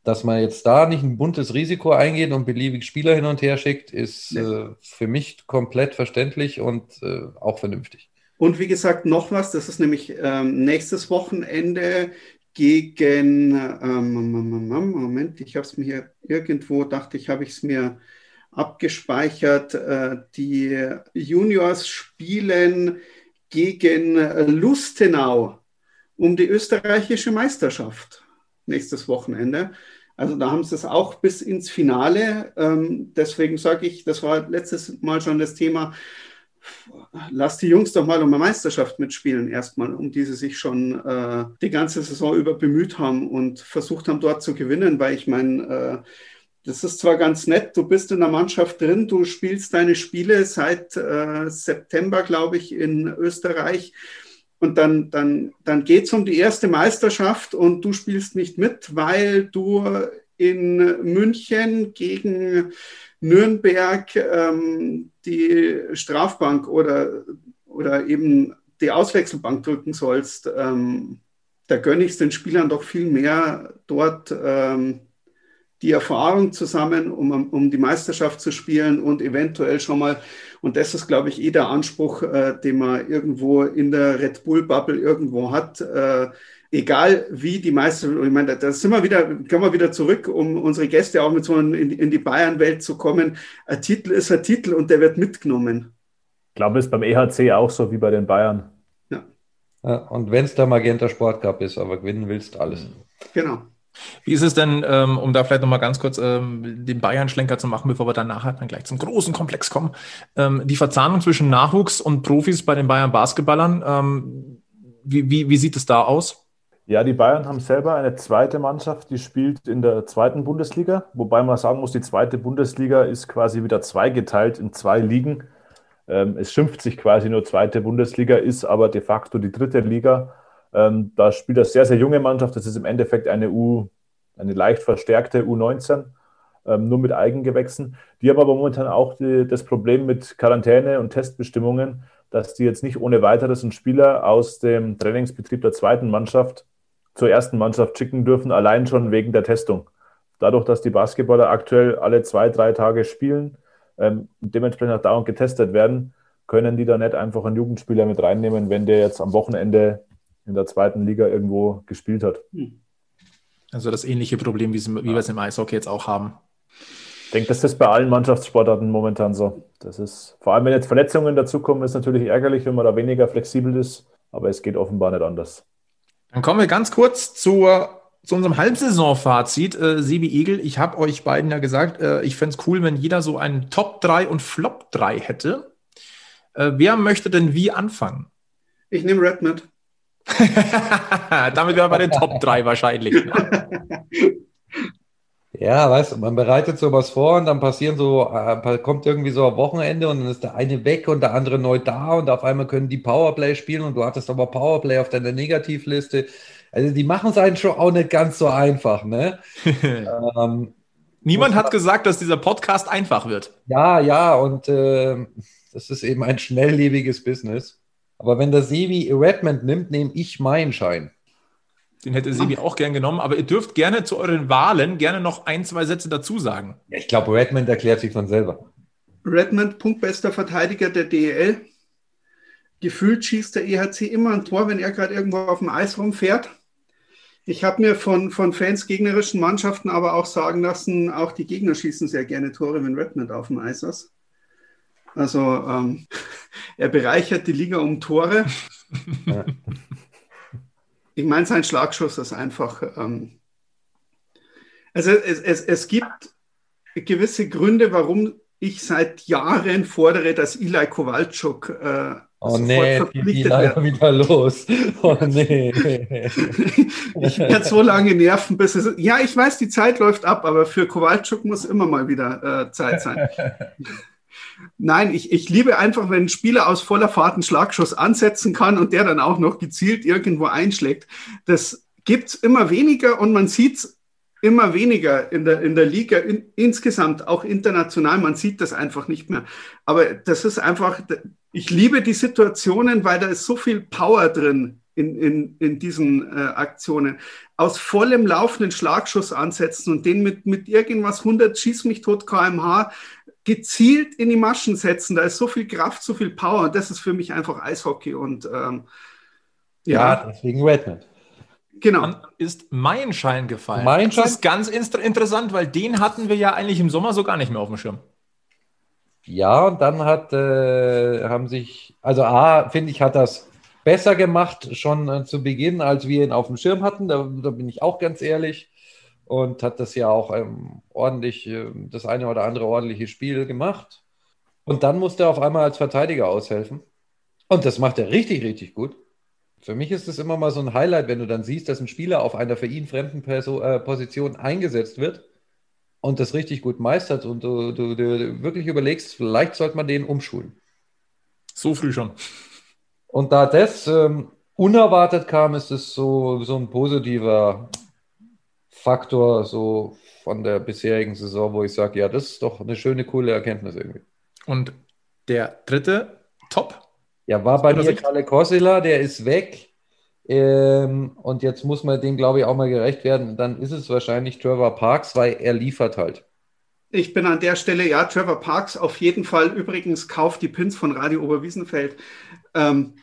Dass man jetzt da nicht ein buntes Risiko eingeht und beliebig Spieler hin und her schickt, ist nee. äh, für mich komplett verständlich und äh, auch vernünftig. Und wie gesagt, noch was, das ist nämlich ähm, nächstes Wochenende gegen, ähm, Moment, ich habe es mir hier irgendwo, dachte ich, habe ich es mir abgespeichert. Äh, die Juniors spielen gegen Lustenau um die österreichische Meisterschaft nächstes Wochenende. Also da haben sie es auch bis ins Finale. Ähm, deswegen sage ich, das war letztes Mal schon das Thema, lass die Jungs doch mal um eine Meisterschaft mitspielen, erstmal, um die sie sich schon äh, die ganze Saison über bemüht haben und versucht haben, dort zu gewinnen, weil ich meine, äh, das ist zwar ganz nett, du bist in der Mannschaft drin, du spielst deine Spiele seit äh, September, glaube ich, in Österreich. Und dann, dann, dann geht es um die erste Meisterschaft und du spielst nicht mit, weil du in München gegen Nürnberg ähm, die Strafbank oder, oder eben die Auswechselbank drücken sollst. Ähm, da gönne ich es den Spielern doch viel mehr, dort ähm, die Erfahrung zusammen, um, um die Meisterschaft zu spielen und eventuell schon mal, und das ist, glaube ich, eh der Anspruch, äh, den man irgendwo in der Red Bull-Bubble irgendwo hat, äh, egal wie die Meisterschaft, ich meine, da sind wir wieder, kommen wir wieder zurück, um unsere Gäste auch mit so in, in die Bayern-Welt zu kommen. Ein Titel ist ein Titel und der wird mitgenommen. Ich glaube, es ist beim EHC auch so wie bei den Bayern. Ja. ja und wenn es der Magenta Sport Cup ist, aber gewinnen willst, alles. Genau. Wie ist es denn, ähm, um da vielleicht nochmal ganz kurz ähm, den Bayern-Schlenker zu machen, bevor wir dann nachher dann gleich zum großen Komplex kommen, ähm, die Verzahnung zwischen Nachwuchs und Profis bei den Bayern-Basketballern, wie, wie, wie sieht es da aus? Ja, die Bayern haben selber eine zweite Mannschaft, die spielt in der zweiten Bundesliga, wobei man sagen muss, die zweite Bundesliga ist quasi wieder zweigeteilt in zwei Ligen. es schimpft sich quasi nur zweite Bundesliga, ist aber de facto die dritte Liga. Ähm, da spielt eine sehr, sehr junge Mannschaft. Das ist im Endeffekt eine U, eine leicht verstärkte U19, ähm, nur mit Eigengewächsen. Die haben aber momentan auch die, das Problem mit Quarantäne und Testbestimmungen, dass die jetzt nicht ohne weiteres einen Spieler aus dem Trainingsbetrieb der zweiten Mannschaft zur ersten Mannschaft schicken dürfen, allein schon wegen der Testung. Dadurch, dass die Basketballer aktuell alle zwei, drei Tage spielen ähm, und dementsprechend auch dauernd getestet werden, können die da nicht einfach einen Jugendspieler mit reinnehmen, wenn der jetzt am Wochenende in der zweiten Liga irgendwo gespielt hat. Hm. Also das ähnliche Problem, wie, wie wir es im Eishockey jetzt auch haben. Ich denke, das ist bei allen Mannschaftssportarten momentan so. Das ist, vor allem wenn jetzt Verletzungen dazukommen, ist natürlich ärgerlich, wenn man da weniger flexibel ist, aber es geht offenbar nicht anders. Dann kommen wir ganz kurz zur, zu unserem Halbsaisonfazit. Äh, Sebi Egel, ich habe euch beiden ja gesagt, äh, ich fände es cool, wenn jeder so einen Top 3 und Flop 3 hätte. Äh, wer möchte denn wie anfangen? Ich nehme Redmond. Damit wären wir bei den Top 3 wahrscheinlich. Ja, weißt du, man bereitet sowas vor und dann passieren so, äh, kommt irgendwie so ein Wochenende und dann ist der eine weg und der andere neu da und auf einmal können die Powerplay spielen und du hattest aber Powerplay auf deiner Negativliste. Also die machen es einen schon auch nicht ganz so einfach, ne? ähm, Niemand hat gesagt, dass dieser Podcast einfach wird. Ja, ja, und äh, das ist eben ein schnelllebiges Business. Aber wenn der Sebi Redmond nimmt, nehme ich meinen Schein. Den hätte Sebi auch gern genommen, aber ihr dürft gerne zu euren Wahlen gerne noch ein, zwei Sätze dazu sagen. Ja, ich glaube, Redmond erklärt sich von selber. Redmond, punktbester Verteidiger der DEL. Gefühlt schießt der EHC immer ein Tor, wenn er gerade irgendwo auf dem Eis rumfährt. Ich habe mir von, von Fans gegnerischen Mannschaften aber auch sagen lassen, auch die Gegner schießen sehr gerne Tore, wenn Redmond auf dem Eis ist. Also ähm, er bereichert die Liga um Tore. Ich meine, sein Schlagschuss ist einfach. Ähm, also es, es, es gibt gewisse Gründe, warum ich seit Jahren fordere, dass Eli Kowalczuk äh, Oh nee, die leider wieder los. Oh nee. ich werde so lange nerven, bis es. Ja, ich weiß, die Zeit läuft ab, aber für Kowalczuk muss immer mal wieder äh, Zeit sein. Nein, ich, ich liebe einfach, wenn ein Spieler aus voller Fahrt einen Schlagschuss ansetzen kann und der dann auch noch gezielt irgendwo einschlägt. Das gibt es immer weniger und man sieht es immer weniger in der, in der Liga in, insgesamt, auch international. Man sieht das einfach nicht mehr. Aber das ist einfach, ich liebe die Situationen, weil da ist so viel Power drin in, in, in diesen äh, Aktionen. Aus vollem laufenden Schlagschuss ansetzen und den mit, mit irgendwas 100 Schieß mich tot kmh gezielt in die Maschen setzen. Da ist so viel Kraft, so viel Power. Und das ist für mich einfach Eishockey. Und ähm, ja. ja, deswegen Redmond. Genau. Dann ist mein Schein gefallen. Mein Schein? Das ist ganz interessant, weil den hatten wir ja eigentlich im Sommer so gar nicht mehr auf dem Schirm. Ja, und dann hat, äh, haben sich, also A, finde ich, hat das besser gemacht schon äh, zu Beginn, als wir ihn auf dem Schirm hatten. Da, da bin ich auch ganz ehrlich und hat das ja auch ähm, ordentlich, äh, das eine oder andere ordentliche Spiel gemacht. Und dann musste er auf einmal als Verteidiger aushelfen. Und das macht er richtig, richtig gut. Für mich ist es immer mal so ein Highlight, wenn du dann siehst, dass ein Spieler auf einer für ihn fremden Perso äh, Position eingesetzt wird und das richtig gut meistert und du, du, du, wirklich überlegst, vielleicht sollte man den umschulen. So früh schon. Und da das ähm, unerwartet kam, ist es so, so ein positiver Faktor so von der bisherigen Saison, wo ich sage, ja, das ist doch eine schöne, coole Erkenntnis irgendwie. Und der dritte Top? Ja, war bei mir Kalle Kossila, der ist weg. Ähm, und jetzt muss man dem, glaube ich, auch mal gerecht werden. Dann ist es wahrscheinlich Trevor Parks, weil er liefert halt. Ich bin an der Stelle, ja, Trevor Parks auf jeden Fall. Übrigens, kauft die Pins von Radio Oberwiesenfeld. Ähm,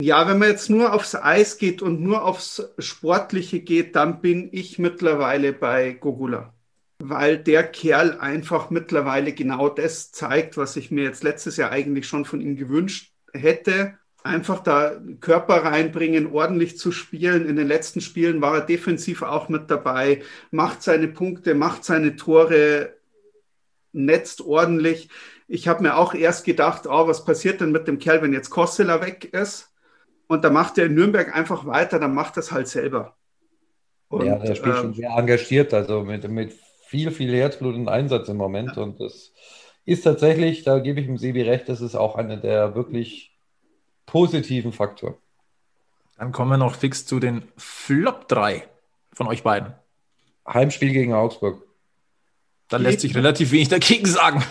ja, wenn man jetzt nur aufs Eis geht und nur aufs Sportliche geht, dann bin ich mittlerweile bei Gogula. Weil der Kerl einfach mittlerweile genau das zeigt, was ich mir jetzt letztes Jahr eigentlich schon von ihm gewünscht hätte. Einfach da Körper reinbringen, ordentlich zu spielen. In den letzten Spielen war er defensiv auch mit dabei, macht seine Punkte, macht seine Tore, netzt ordentlich. Ich habe mir auch erst gedacht, oh, was passiert denn mit dem Kerl, wenn jetzt Kostela weg ist? Und da macht er in Nürnberg einfach weiter, dann macht das halt selber. Und, ja, der spielt äh, schon sehr engagiert, also mit, mit viel, viel Herzblut und Einsatz im Moment. Ja. Und das ist tatsächlich, da gebe ich dem Sebi recht, das ist auch einer der wirklich positiven Faktoren. Dann kommen wir noch fix zu den Flop 3 von euch beiden. Heimspiel gegen Augsburg. Da lässt sich relativ wenig dagegen sagen.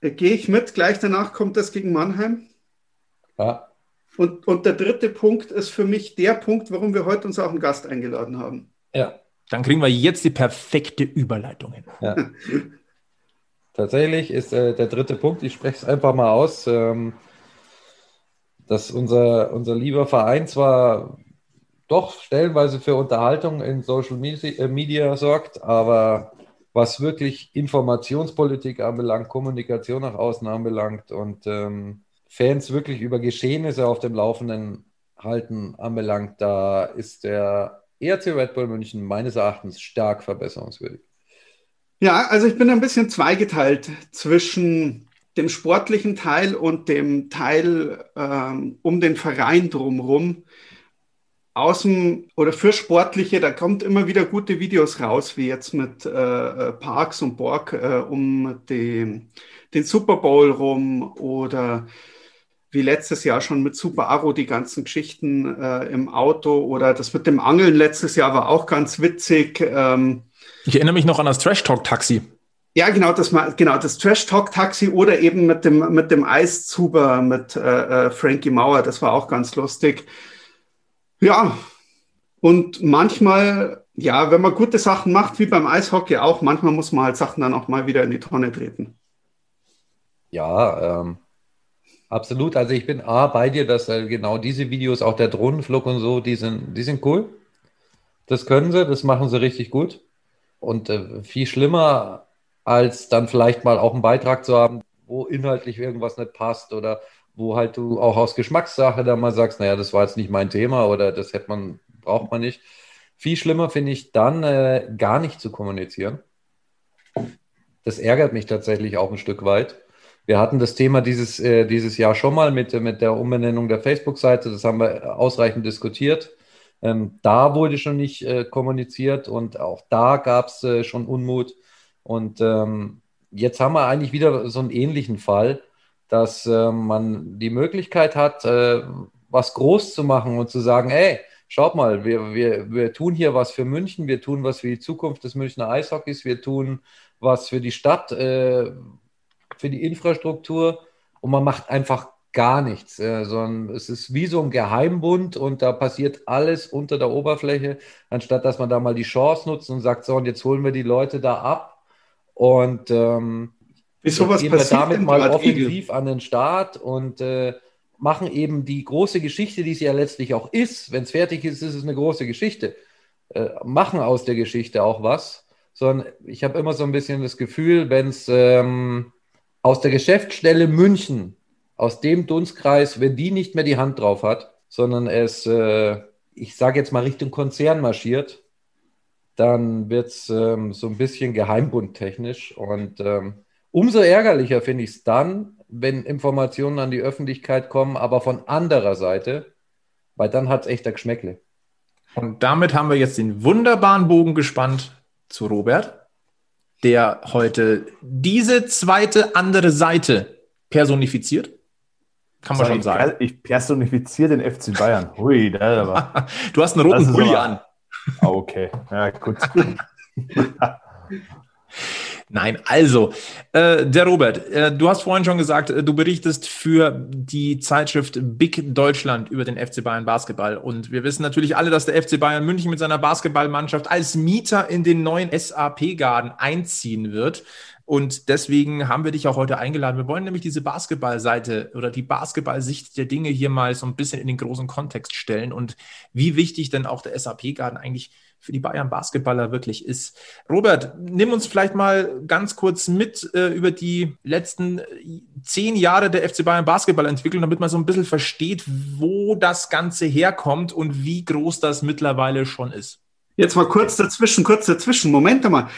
Äh, gehe ich mit, gleich danach kommt das gegen Mannheim. Ja. Und, und der dritte Punkt ist für mich der Punkt, warum wir heute uns auch einen Gast eingeladen haben. Ja. Dann kriegen wir jetzt die perfekte Überleitung hin. Ja. Tatsächlich ist äh, der dritte Punkt, ich spreche es einfach mal aus, ähm, dass unser, unser lieber Verein zwar doch stellenweise für Unterhaltung in Social äh, Media sorgt, aber was wirklich Informationspolitik anbelangt, Kommunikation nach außen anbelangt und ähm, Fans wirklich über Geschehnisse auf dem Laufenden halten anbelangt, da ist der ERC Red Bull München meines Erachtens stark verbesserungswürdig. Ja, also ich bin ein bisschen zweigeteilt zwischen dem sportlichen Teil und dem Teil ähm, um den Verein drumherum. Außen oder für Sportliche, da kommt immer wieder gute Videos raus, wie jetzt mit äh, Parks und Borg äh, um den, den Super Bowl rum oder wie letztes Jahr schon mit Super Aro die ganzen Geschichten äh, im Auto oder das mit dem Angeln letztes Jahr war auch ganz witzig. Ähm, ich erinnere mich noch an das Trash Talk Taxi. Ja, genau, das genau das Trash Talk Taxi oder eben mit dem mit dem Eiszuber mit äh, äh, Frankie Mauer, das war auch ganz lustig. Ja, und manchmal, ja, wenn man gute Sachen macht, wie beim Eishockey auch, manchmal muss man halt Sachen dann auch mal wieder in die Tonne treten. Ja, ähm, Absolut. Also ich bin A bei dir, dass äh, genau diese Videos, auch der Drohnenflug und so, die sind, die sind cool. Das können sie, das machen sie richtig gut. Und äh, viel schlimmer, als dann vielleicht mal auch einen Beitrag zu haben, wo inhaltlich irgendwas nicht passt oder wo halt du auch aus Geschmackssache da mal sagst, naja, das war jetzt nicht mein Thema oder das hätte man, braucht man nicht. Viel schlimmer finde ich dann äh, gar nicht zu kommunizieren. Das ärgert mich tatsächlich auch ein Stück weit. Wir hatten das Thema dieses, äh, dieses Jahr schon mal mit, mit der Umbenennung der Facebook-Seite. Das haben wir ausreichend diskutiert. Ähm, da wurde schon nicht äh, kommuniziert und auch da gab es äh, schon Unmut. Und ähm, jetzt haben wir eigentlich wieder so einen ähnlichen Fall, dass äh, man die Möglichkeit hat, äh, was groß zu machen und zu sagen, ey, schaut mal, wir, wir, wir tun hier was für München, wir tun was für die Zukunft des Münchner Eishockeys, wir tun was für die Stadt, äh, für die Infrastruktur und man macht einfach gar nichts, äh, sondern es ist wie so ein Geheimbund und da passiert alles unter der Oberfläche, anstatt dass man da mal die Chance nutzt und sagt, so und jetzt holen wir die Leute da ab und ähm, Wieso was gehen wir damit mal offensiv an den Start und äh, machen eben die große Geschichte, die es ja letztlich auch ist. Wenn es fertig ist, ist es eine große Geschichte. Äh, machen aus der Geschichte auch was. Sondern ich habe immer so ein bisschen das Gefühl, wenn es ähm, aus der Geschäftsstelle München, aus dem Dunstkreis, wenn die nicht mehr die Hand drauf hat, sondern es, äh, ich sage jetzt mal Richtung Konzern marschiert, dann wird es ähm, so ein bisschen geheimbundtechnisch. Und ähm, umso ärgerlicher finde ich es dann, wenn Informationen an die Öffentlichkeit kommen, aber von anderer Seite, weil dann hat es echt Geschmäckle. Und damit haben wir jetzt den wunderbaren Bogen gespannt zu Robert, der heute diese zweite andere Seite personifiziert. Kann man Sag, schon sagen. Ich personifiziere den FC Bayern. Hui, da war. Du hast einen roten Pulli aber- an. Ah, Okay, ja, gut. Nein, also, äh, der Robert, äh, du hast vorhin schon gesagt, äh, du berichtest für die Zeitschrift Big Deutschland über den FC Bayern Basketball. Und wir wissen natürlich alle, dass der FC Bayern München mit seiner Basketballmannschaft als Mieter in den neuen SAP-Garden einziehen wird. Und deswegen haben wir dich auch heute eingeladen. Wir wollen nämlich diese Basketballseite oder die Basketballsicht der Dinge hier mal so ein bisschen in den großen Kontext stellen und wie wichtig denn auch der SAP-Garden eigentlich für die Bayern Basketballer wirklich ist. Robert, nimm uns vielleicht mal ganz kurz mit äh, über die letzten äh, zehn Jahre der FC Bayern Basketballentwicklung, damit man so ein bisschen versteht, wo das Ganze herkommt und wie groß das mittlerweile schon ist. Jetzt mal kurz dazwischen, kurz dazwischen. Moment einmal.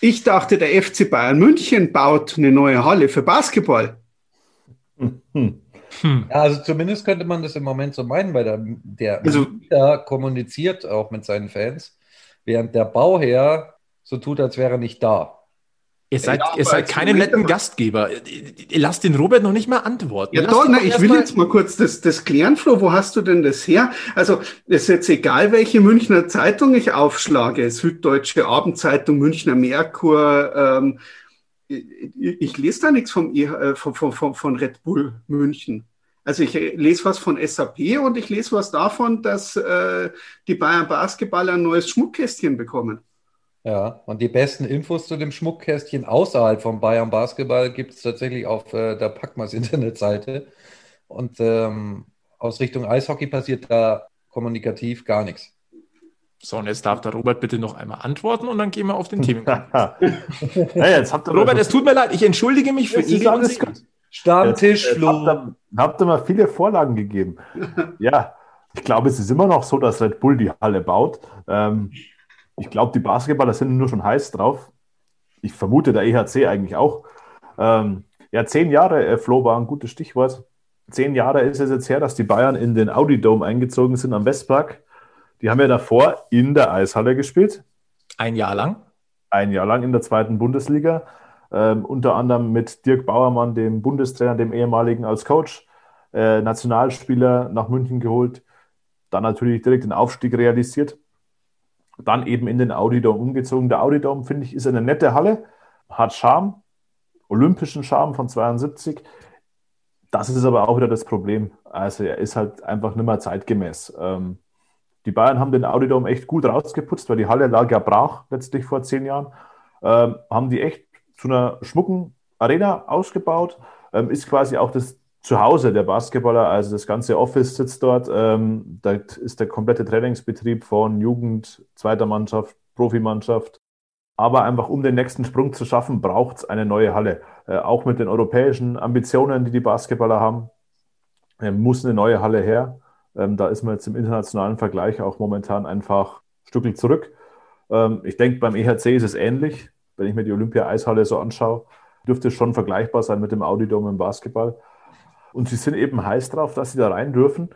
Ich dachte, der FC Bayern München baut eine neue Halle für Basketball. Hm. Ja, also zumindest könnte man das im Moment so meinen, weil der, der Also- Mieter kommuniziert auch mit seinen Fans, während der Bauherr so tut, als wäre er nicht da. Ihr seid, Ja, ihr seid jetzt keine Moment netten. Gastgeber. Ihr lasst den Robert noch nicht mal antworten. Ja, doch, doch ich will mal- jetzt mal kurz das, das klären, Flo. Wo hast du denn das her? Also, es ist jetzt egal, welche Münchner Zeitung ich aufschlage. Süddeutsche Abendzeitung, Münchner Merkur. Ähm, ich, ich lese da nichts vom, äh, von, von, von, von Red Bull München. Also ich äh, lese was von SAP und ich lese was davon, dass äh, die Bayern Basketballer ein neues Schmuckkästchen bekommen. Ja, und die besten Infos zu dem Schmuckkästchen außerhalb vom Bayern Basketball gibt es tatsächlich auf äh, der Packmas Internetseite. Und ähm, aus Richtung Eishockey passiert da kommunikativ gar nichts. So, und jetzt darf der Robert bitte noch einmal antworten und dann gehen wir auf den Themen. ja, jetzt habt ihr Robert, es tut mir leid, ich entschuldige mich für Es Stammtisch, Jetzt, jetzt habt, ihr, habt ihr mal viele Vorlagen gegeben. Ja, ich glaube, es ist immer noch so, dass Red Bull die Halle baut. Ähm, ich glaube, die Basketballer sind nur schon heiß drauf. Ich vermute, der EHC eigentlich auch. Ähm, ja, zehn Jahre, äh, Flo war ein gutes Stichwort. Zehn Jahre ist es jetzt her, dass die Bayern in den Audi Dome eingezogen sind am Westpark. Die haben ja davor in der Eishalle gespielt Ein Jahr lang. ein Jahr lang in der zweiten Bundesliga, ähm, unter anderem mit Dirk Bauermann, dem Bundestrainer, dem ehemaligen als Coach, äh, Nationalspieler nach München geholt, dann natürlich direkt den Aufstieg realisiert, dann eben in den Audidom umgezogen. Der Audidom, finde ich, ist eine nette Halle, hat Charme, olympischen Charme von 72. Das ist aber auch wieder das Problem. Also er ist halt einfach nicht mehr zeitgemäß. Ähm, die Bayern haben den Audidom echt gut rausgeputzt, weil die Halle lag ja brach letztlich vor zehn Jahren. Ähm, haben die echt zu einer schmucken Arena ausgebaut. Ähm, ist quasi auch das Zuhause der Basketballer, also das ganze Office sitzt dort. Ähm, da ist der komplette Trainingsbetrieb von Jugend, zweiter Mannschaft, Profimannschaft. Aber einfach um den nächsten Sprung zu schaffen, braucht es eine neue Halle. Äh, auch mit den europäischen Ambitionen, die die Basketballer haben, äh, muss eine neue Halle her. Ähm, da ist man jetzt im internationalen Vergleich auch momentan einfach ein Stückchen zurück. Ähm, ich denke, beim EHC ist es ähnlich. Wenn ich mir die Olympia-Eishalle so anschaue, dürfte es schon vergleichbar sein mit dem Audidom im Basketball. Und sie sind eben heiß drauf, dass sie da rein dürfen.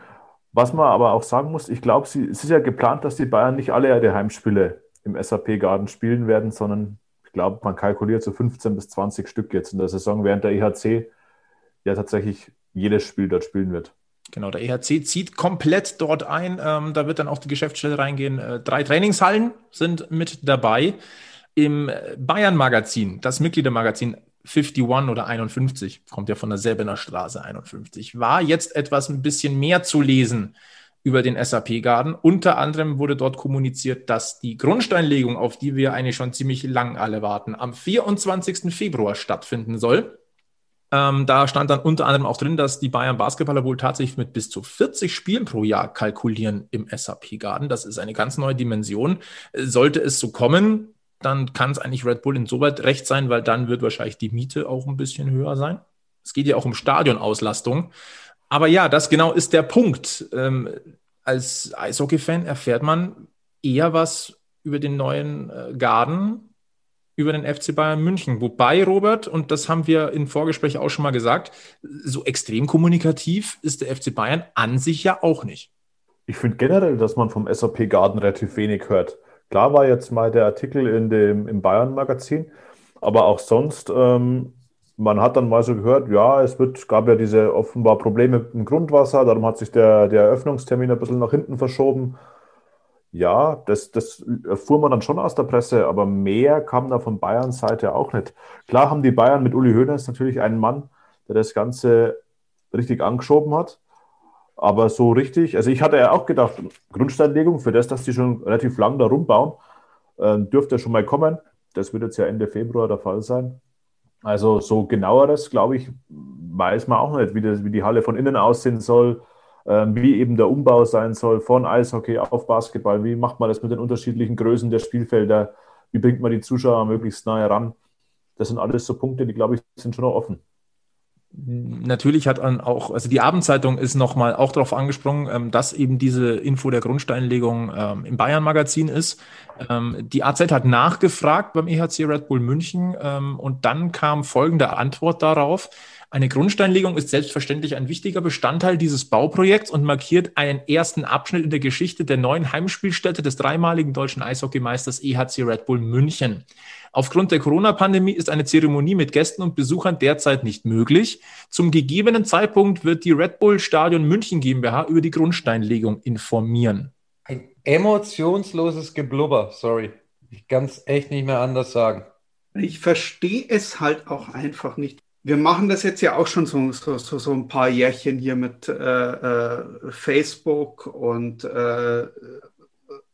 Was man aber auch sagen muss, ich glaube, es ist ja geplant, dass die Bayern nicht alle ihre Heimspiele im SAP-Garden spielen werden, sondern ich glaube, man kalkuliert so 15 bis 20 Stück jetzt in der Saison, während der EHC ja tatsächlich jedes Spiel dort spielen wird. Genau, der EHC zieht komplett dort ein. Ähm, da wird dann auch die Geschäftsstelle reingehen. Äh, drei Trainingshallen sind mit dabei. Im Bayern-Magazin, das Mitgliedermagazin 51 oder 51, kommt ja von der Selbener Straße 51, war jetzt etwas ein bisschen mehr zu lesen über den SAP-Garden. Unter anderem wurde dort kommuniziert, dass die Grundsteinlegung, auf die wir eigentlich schon ziemlich lang alle warten, am 24. Februar stattfinden soll. Ähm, da stand dann unter anderem auch drin, dass die Bayern Basketballer wohl tatsächlich mit bis zu 40 Spielen pro Jahr kalkulieren im SAP-Garden. Das ist eine ganz neue Dimension. Sollte es so kommen, dann kann es eigentlich Red Bull insoweit recht sein, weil dann wird wahrscheinlich die Miete auch ein bisschen höher sein. Es geht ja auch um Stadionauslastung. Aber ja, das genau ist der Punkt. Ähm, als Eishockey-Fan erfährt man eher was über den neuen äh, Garden, über den FC Bayern München. Wobei, Robert, und das haben wir im Vorgespräch auch schon mal gesagt, so extrem kommunikativ ist der FC Bayern an sich ja auch nicht. Ich finde generell, dass man vom SAP Garden relativ wenig hört. Klar war jetzt mal der Artikel in dem, im Bayern-Magazin, aber auch sonst, ähm, man hat dann mal so gehört, ja, es wird, gab ja diese offenbar Probleme mit dem Grundwasser, darum hat sich der, der Eröffnungstermin ein bisschen nach hinten verschoben. Ja, das, das erfuhr man dann schon aus der Presse, aber mehr kam da von Bayerns Seite auch nicht. Klar haben die Bayern mit Uli Hoeneß natürlich einen Mann, der das Ganze richtig angeschoben hat. Aber so richtig, also ich hatte ja auch gedacht, Grundsteinlegung für das, dass die schon relativ lang da rumbauen, äh, dürfte schon mal kommen. Das wird jetzt ja Ende Februar der Fall sein. Also so genaueres, glaube ich, weiß man auch nicht, wie, das, wie die Halle von innen aussehen soll ähm, wie eben der Umbau sein soll von Eishockey auf Basketball. Wie macht man das mit den unterschiedlichen Größen der Spielfelder? Wie bringt man die Zuschauer möglichst nahe ran? Das sind alles so Punkte, die, glaube ich, sind schon noch offen. Natürlich hat dann auch, also die Abendzeitung ist nochmal auch darauf angesprungen, ähm, dass eben diese Info der Grundsteinlegung ähm, im Bayern-Magazin ist. die AZ hat nachgefragt beim EHC Red Bull München und dann kam folgende Antwort darauf. Eine Grundsteinlegung ist selbstverständlich ein wichtiger Bestandteil dieses Bauprojekts und markiert einen ersten Abschnitt in der Geschichte der neuen Heimspielstätte des dreimaligen deutschen Eishockeymeisters EHC Red Bull München. Aufgrund der Corona-Pandemie ist eine Zeremonie mit Gästen und Besuchern derzeit nicht möglich. Zum gegebenen Zeitpunkt wird die Red Bull Stadion München GmbH über die Grundsteinlegung informieren. Ein emotionsloses Geblubber, sorry. Ich kann es echt nicht mehr anders sagen. Ich verstehe es halt auch einfach nicht wir machen das jetzt ja auch schon so, so, so, so ein paar Jährchen hier mit äh, äh, Facebook und äh,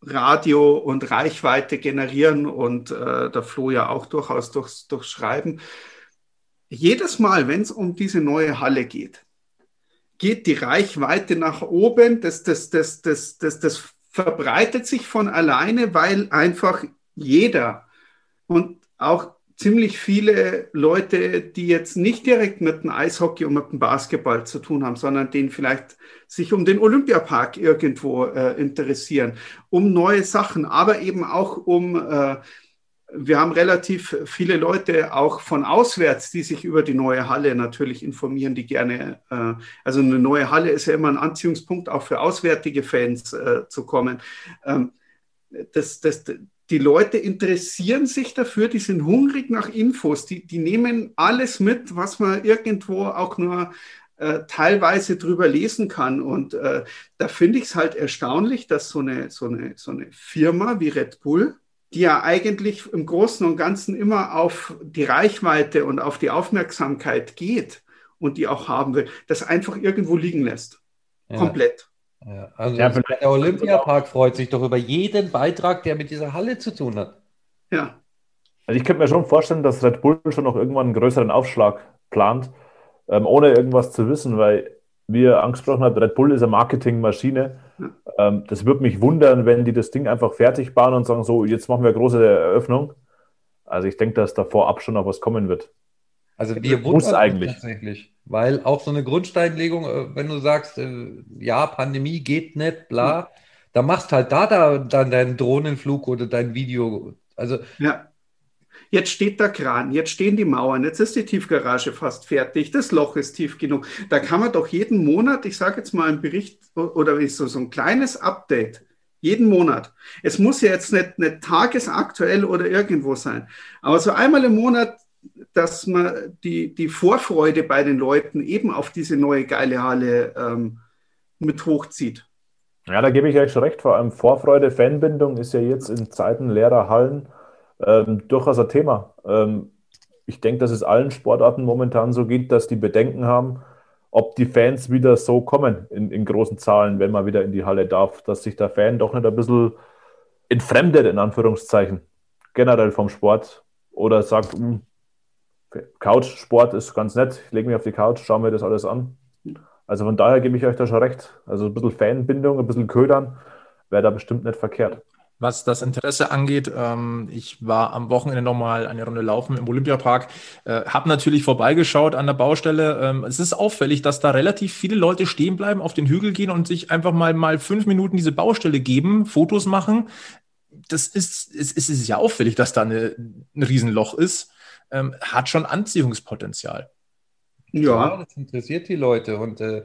Radio und Reichweite generieren und äh, der Flo ja auch durchaus durchs, durchs Schreiben. Jedes Mal, wenn es um diese neue Halle geht, geht die Reichweite nach oben. Das, das, das, das, das, das verbreitet sich von alleine, weil einfach jeder und auch ziemlich viele Leute, die jetzt nicht direkt mit dem Eishockey und mit dem Basketball zu tun haben, sondern denen vielleicht sich um den Olympiapark irgendwo äh, interessieren, um neue Sachen, aber eben auch um, äh, wir haben relativ viele Leute auch von auswärts, die sich über die neue Halle natürlich informieren, die gerne, äh, also eine neue Halle ist ja immer ein Anziehungspunkt auch für auswärtige Fans äh, zu kommen. Ähm, das, das, die Leute interessieren sich dafür, die sind hungrig nach Infos, die, die nehmen alles mit, was man irgendwo auch nur äh, teilweise drüber lesen kann. Und äh, da finde ich es halt erstaunlich, dass so eine, so, eine, so eine Firma wie Red Bull, die ja eigentlich im Großen und Ganzen immer auf die Reichweite und auf die Aufmerksamkeit geht und die auch haben will, das einfach irgendwo liegen lässt. Ja. Komplett. Ja, also ja, der Olympiapark freut sich doch über jeden Beitrag, der mit dieser Halle zu tun hat. Ja. Also ich könnte mir schon vorstellen, dass Red Bull schon noch irgendwann einen größeren Aufschlag plant, ähm, ohne irgendwas zu wissen, weil, wie er angesprochen hat, Red Bull ist eine Marketingmaschine. Ja. Ähm, das würde mich wundern, wenn die das Ding einfach fertig bauen und sagen, so, jetzt machen wir eine große Eröffnung. Also ich denke, dass da vorab schon noch was kommen wird. Also wir muss eigentlich. tatsächlich. Weil auch so eine Grundsteinlegung, äh, wenn du sagst, äh, ja, Pandemie geht nicht, bla, da machst halt da, da dann deinen Drohnenflug oder dein Video. Also ja. Jetzt steht der Kran, jetzt stehen die Mauern, jetzt ist die Tiefgarage fast fertig, das Loch ist tief genug. Da kann man doch jeden Monat, ich sage jetzt mal einen Bericht oder so, so ein kleines Update Jeden Monat. Es muss ja jetzt nicht, nicht tagesaktuell oder irgendwo sein. Aber so einmal im Monat, dass man die, die Vorfreude bei den Leuten eben auf diese neue geile Halle ähm, mit hochzieht. Ja, da gebe ich euch schon recht. Vor allem Vorfreude, Fanbindung ist ja jetzt in Zeiten leerer Hallen ähm, durchaus ein Thema. Ähm, ich denke, dass es allen Sportarten momentan so geht, dass die Bedenken haben, ob die Fans wieder so kommen in, in großen Zahlen, wenn man wieder in die Halle darf, dass sich der Fan doch nicht ein bisschen entfremdet, in Anführungszeichen, generell vom Sport oder sagt, hm, Couch-Sport ist ganz nett, ich lege mich auf die Couch, schaue mir das alles an. Also von daher gebe ich euch da schon recht. Also ein bisschen Fanbindung, ein bisschen Ködern wäre da bestimmt nicht verkehrt was das Interesse angeht. Ähm, ich war am Wochenende nochmal eine Runde laufen im Olympiapark, äh, habe natürlich vorbeigeschaut an der Baustelle. Ähm, es ist auffällig, dass da relativ viele Leute stehen bleiben, auf den Hügel gehen und sich einfach mal, mal fünf Minuten diese Baustelle geben, Fotos machen. Das ist, es, es ist ja auffällig, dass da eine, ein Riesenloch ist. Ähm, hat schon Anziehungspotenzial. Ja. ja, das interessiert die Leute und äh,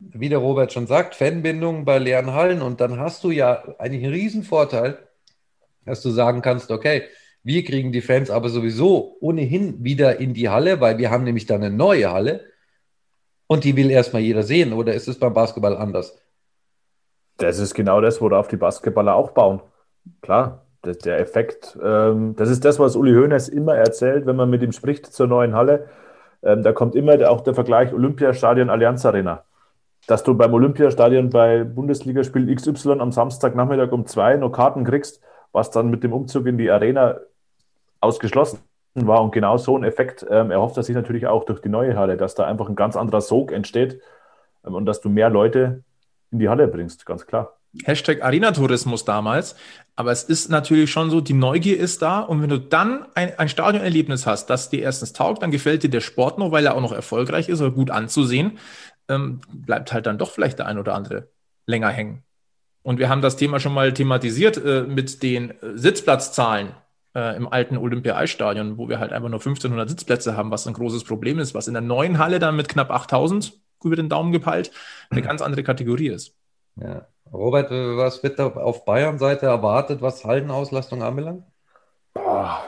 wie der Robert schon sagt, Fanbindung bei leeren Hallen und dann hast du ja eigentlich einen Riesenvorteil, dass du sagen kannst, okay, wir kriegen die Fans aber sowieso ohnehin wieder in die Halle, weil wir haben nämlich dann eine neue Halle und die will erstmal jeder sehen. Oder ist es beim Basketball anders? Das ist genau das, worauf die Basketballer auch bauen. Klar, der Effekt, ähm, das ist das, was Uli Hoeneß immer erzählt, wenn man mit ihm spricht zur neuen Halle. Ähm, da kommt immer auch der Vergleich Olympiastadion Allianz Arena dass du beim Olympiastadion bei Bundesligaspiel XY am Samstagnachmittag um zwei noch Karten kriegst, was dann mit dem Umzug in die Arena ausgeschlossen war. Und genau so ein Effekt ähm, erhofft er sich natürlich auch durch die neue Halle, dass da einfach ein ganz anderer Sog entsteht ähm, und dass du mehr Leute in die Halle bringst, ganz klar. Hashtag Arena-Tourismus damals. Aber es ist natürlich schon so, die Neugier ist da. Und wenn du dann ein, ein Stadionerlebnis hast, das dir erstens taugt, dann gefällt dir der Sport noch, weil er auch noch erfolgreich ist oder gut anzusehen, ähm, bleibt halt dann doch vielleicht der ein oder andere länger hängen. Und wir haben das Thema schon mal thematisiert äh, mit den äh, Sitzplatzzahlen äh, im alten Olympia-Eisstadion, wo wir halt einfach nur 1500 Sitzplätze haben, was ein großes Problem ist, was in der neuen Halle dann mit knapp 8000 über den Daumen gepeilt eine ganz andere Kategorie ist. Ja. Robert, äh, was wird da auf Bayern-Seite erwartet, was Hallenauslastung anbelangt? Boah,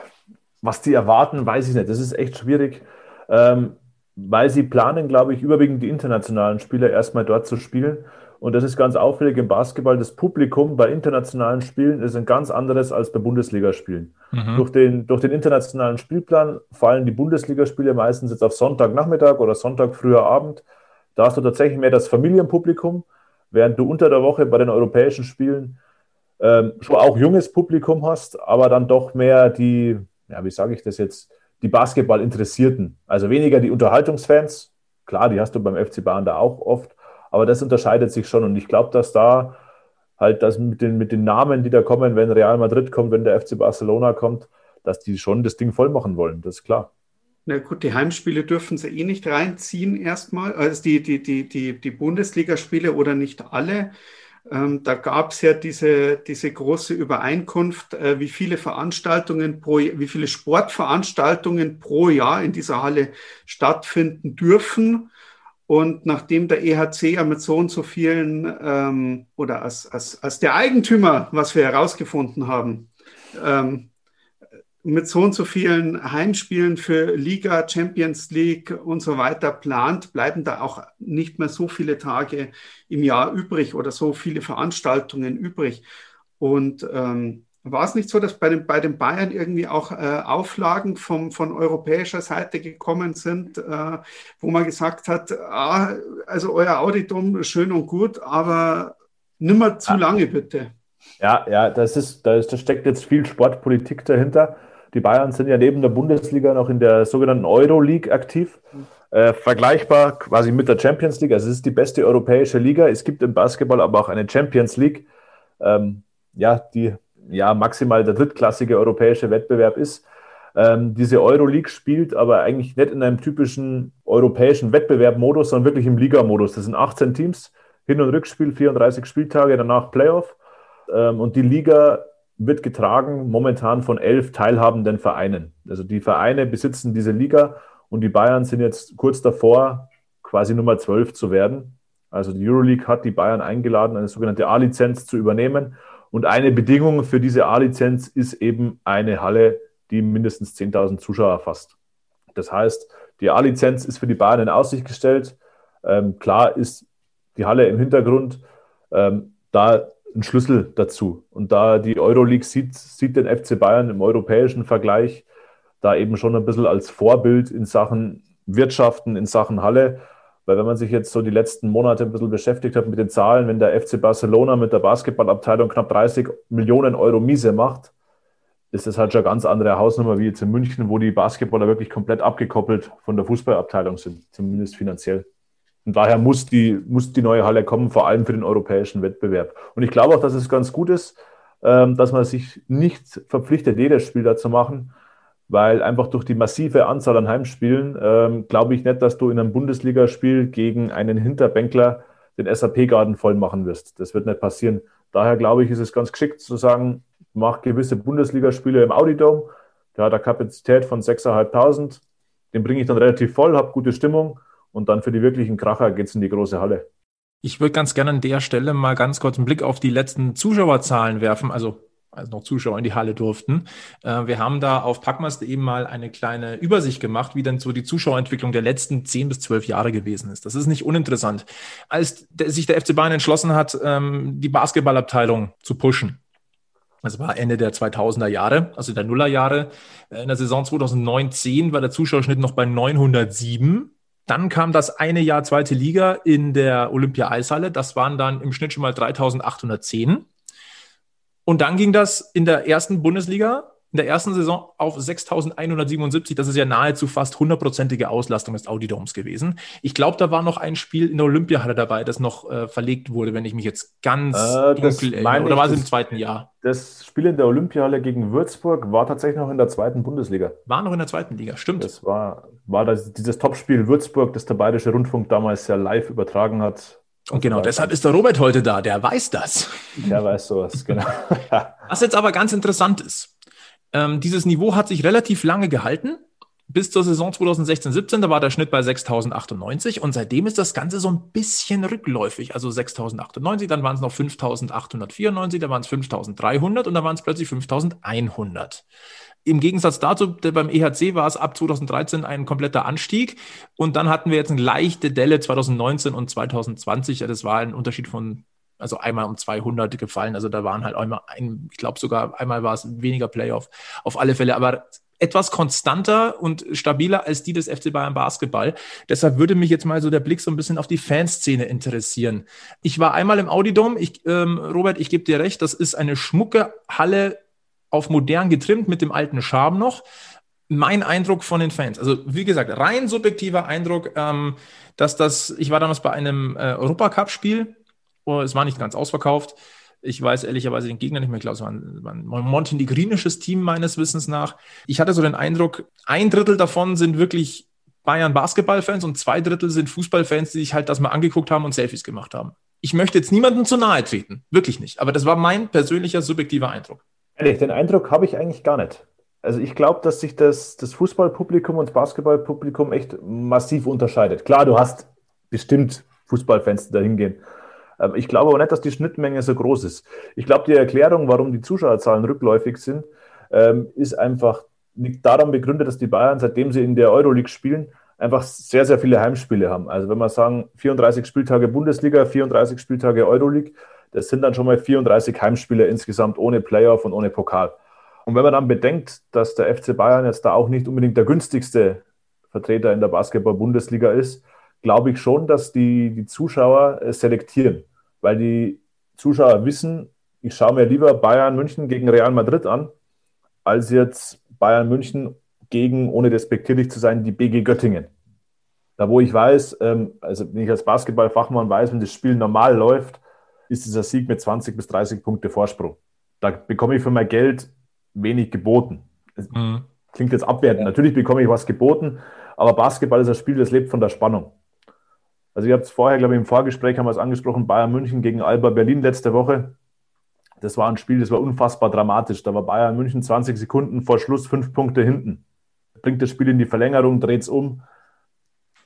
was die erwarten, weiß ich nicht. Das ist echt schwierig. Ähm, weil sie planen, glaube ich, überwiegend die internationalen Spieler erstmal dort zu spielen. Und das ist ganz auffällig im Basketball. Das Publikum bei internationalen Spielen ist ein ganz anderes als bei Bundesligaspielen. Mhm. Durch, den, durch den internationalen Spielplan fallen die Bundesligaspiele meistens jetzt auf Sonntagnachmittag oder Sonntag früher Abend. Da hast du tatsächlich mehr das Familienpublikum, während du unter der Woche bei den europäischen Spielen ähm, schon auch junges Publikum hast, aber dann doch mehr die, ja, wie sage ich das jetzt, die Basketball-Interessierten. Also weniger die Unterhaltungsfans. Klar, die hast du beim FC Bayern da auch oft, aber das unterscheidet sich schon. Und ich glaube, dass da halt das mit den, mit den Namen, die da kommen, wenn Real Madrid kommt, wenn der FC Barcelona kommt, dass die schon das Ding voll machen wollen. Das ist klar. Na gut, die Heimspiele dürfen sie eh nicht reinziehen erstmal. Also die, die, die, die, die Bundesligaspiele oder nicht alle. Ähm, da gab es ja diese, diese große Übereinkunft, äh, wie viele Veranstaltungen pro, wie viele Sportveranstaltungen pro Jahr in dieser Halle stattfinden dürfen. Und nachdem der EHC ja mit so und so vielen ähm, oder als, als, als der Eigentümer, was wir herausgefunden haben, ähm, mit so und so vielen Heimspielen für Liga, Champions League und so weiter plant, bleiben da auch nicht mehr so viele Tage im Jahr übrig oder so viele Veranstaltungen übrig. Und ähm, war es nicht so, dass bei den, bei den Bayern irgendwie auch äh, Auflagen vom, von europäischer Seite gekommen sind, äh, wo man gesagt hat, ah, also euer Auditum schön und gut, aber nimmer zu lange bitte. Ja, ja, das ist, da, ist, da steckt jetzt viel Sportpolitik dahinter. Die Bayern sind ja neben der Bundesliga noch in der sogenannten Euroleague aktiv. Äh, vergleichbar quasi mit der Champions League. Also es ist die beste europäische Liga. Es gibt im Basketball aber auch eine Champions League, ähm, ja, die ja maximal der drittklassige europäische Wettbewerb ist. Ähm, diese Euroleague spielt aber eigentlich nicht in einem typischen europäischen Wettbewerbmodus, sondern wirklich im Ligamodus. Das sind 18 Teams, Hin- und Rückspiel, 34 Spieltage, danach Playoff. Ähm, und die Liga wird getragen momentan von elf teilhabenden Vereinen. Also die Vereine besitzen diese Liga und die Bayern sind jetzt kurz davor, quasi Nummer 12 zu werden. Also die Euroleague hat die Bayern eingeladen, eine sogenannte A-Lizenz zu übernehmen Und eine Bedingung für diese A-Lizenz ist eben eine Halle, die mindestens 10.000 Zuschauer fasst. Das heißt, die A-Lizenz ist für die Bayern in Aussicht gestellt. Ähm, klar ist die Halle im Hintergrund ähm, da ein Schlüssel dazu. Und da die Euroleague sieht, sieht den FC Bayern im europäischen Vergleich da eben schon ein bisschen als Vorbild in Sachen Wirtschaften, in Sachen Halle. Weil wenn man sich jetzt so die letzten Monate ein bisschen beschäftigt hat mit den Zahlen, wenn der FC Barcelona mit der Basketballabteilung knapp 30 Millionen Euro Miese macht, ist das halt schon eine ganz andere Hausnummer wie jetzt in München, wo die Basketballer wirklich komplett abgekoppelt von der Fußballabteilung sind, zumindest finanziell. Und daher muss die, muss die neue Halle kommen, vor allem für den europäischen Wettbewerb. Und ich glaube auch, dass es ganz gut ist, ähm, dass man sich nicht verpflichtet, jedes Spiel da zu machen, weil einfach durch die massive Anzahl an Heimspielen ähm, glaube ich nicht, dass du in einem Bundesligaspiel gegen einen Hinterbänkler den SAP-Garten voll machen wirst. Das wird nicht passieren. Daher glaube ich, ist es ganz geschickt zu sagen, mach gewisse Bundesligaspiele im Audidome. Der hat eine Kapazität von 6.500. Den bringe ich dann relativ voll, habe gute Stimmung und dann für die wirklichen Kracher geht es in die große Halle. Ich würde ganz gerne an der Stelle mal ganz kurz einen Blick auf die letzten Zuschauerzahlen werfen. Also als noch Zuschauer in die Halle durften. Äh, wir haben da auf Packmas eben mal eine kleine Übersicht gemacht, wie denn so die Zuschauerentwicklung der letzten zehn bis zwölf Jahre gewesen ist. Das ist nicht uninteressant. Als sich der FC Bayern entschlossen hat, ähm, die Basketballabteilung zu pushen, das war Ende der 2000er Jahre, also der Nullerjahre. In der Saison 2009-10 war der Zuschauerschnitt noch bei 907. Dann kam das eine Jahr zweite Liga in der Olympia-Eishalle. Das waren dann im Schnitt schon mal 3810. Und dann ging das in der ersten Bundesliga, in der ersten Saison auf 6.177. Das ist ja nahezu fast hundertprozentige Auslastung des Audidoms gewesen. Ich glaube, da war noch ein Spiel in der Olympiahalle dabei, das noch äh, verlegt wurde, wenn ich mich jetzt ganz äh, dunkel erinnere. Oder war es im zweiten Jahr? Das Spiel in der Olympiahalle gegen Würzburg war tatsächlich noch in der zweiten Bundesliga. War noch in der zweiten Liga, stimmt. Das war, war das, dieses Topspiel Würzburg, das der Bayerische Rundfunk damals ja live übertragen hat. Und genau deshalb ist der Robert heute da, der weiß das. Der weiß sowas, genau. Was jetzt aber ganz interessant ist, ähm, dieses Niveau hat sich relativ lange gehalten, bis zur Saison 2016-17, da war der Schnitt bei 6.098 und seitdem ist das Ganze so ein bisschen rückläufig. Also 6.098, dann waren es noch 5.894, dann waren es 5.300 und dann waren es plötzlich 5.100. Im Gegensatz dazu, beim EHC war es ab 2013 ein kompletter Anstieg und dann hatten wir jetzt eine leichte Delle 2019 und 2020. Das war ein Unterschied von, also einmal um 200 gefallen. Also da waren halt einmal, ein, ich glaube sogar einmal war es weniger Playoff auf alle Fälle, aber etwas konstanter und stabiler als die des FC Bayern Basketball. Deshalb würde mich jetzt mal so der Blick so ein bisschen auf die Fanszene interessieren. Ich war einmal im Audidom. Ich, ähm, Robert, ich gebe dir recht, das ist eine schmucke Halle auf modern getrimmt mit dem alten Charme noch. Mein Eindruck von den Fans, also wie gesagt, rein subjektiver Eindruck, ähm, dass das, ich war damals bei einem äh, Europacup-Spiel, es war nicht ganz ausverkauft. Ich weiß ehrlicherweise den Gegner nicht mehr. Ich glaube, es war ein, war ein montenegrinisches Team meines Wissens nach. Ich hatte so den Eindruck, ein Drittel davon sind wirklich Bayern Basketballfans und zwei Drittel sind Fußballfans, die sich halt das mal angeguckt haben und Selfies gemacht haben. Ich möchte jetzt niemandem zu nahe treten, wirklich nicht. Aber das war mein persönlicher subjektiver Eindruck. Ehrlich, den Eindruck habe ich eigentlich gar nicht. Also ich glaube, dass sich das, das Fußballpublikum und das Basketballpublikum echt massiv unterscheidet. Klar, du hast bestimmt Fußballfans, die da hingehen. Ich glaube aber nicht, dass die Schnittmenge so groß ist. Ich glaube, die Erklärung, warum die Zuschauerzahlen rückläufig sind, ähm, ist einfach liegt daran begründet, dass die Bayern, seitdem sie in der Euroleague spielen, einfach sehr, sehr viele Heimspiele haben. Also wenn wir sagen, 34 Spieltage Bundesliga, 34 Spieltage Euroleague, das sind dann schon mal 34 Heimspiele insgesamt ohne Playoff und ohne Pokal. Und wenn man dann bedenkt, dass der FC Bayern jetzt da auch nicht unbedingt der günstigste Vertreter in der Basketball-Bundesliga ist, glaube ich schon, dass die, die Zuschauer selektieren, weil die Zuschauer wissen, ich schaue mir lieber Bayern München gegen Real Madrid an, als jetzt Bayern München gegen, ohne despektierlich zu sein, die BG Göttingen. Da wo ich weiß, ähm, also wenn ich als Basketballfachmann weiß, wenn das Spiel normal läuft, ist dieser Sieg mit 20 bis 30 Punkte Vorsprung. Da bekomme ich für mein Geld wenig geboten. Mhm. Klingt jetzt abwertend. Ja. Natürlich bekomme ich was geboten, aber Basketball ist ein Spiel, das lebt von der Spannung. Also ich habe es vorher, glaube ich, im Vorgespräch haben wir es angesprochen, Bayern München gegen Alba Berlin letzte Woche. Das war ein Spiel, das war unfassbar dramatisch. Da war Bayern München 20 Sekunden vor Schluss fünf Punkte hinten. Bringt das Spiel in die Verlängerung, dreht es um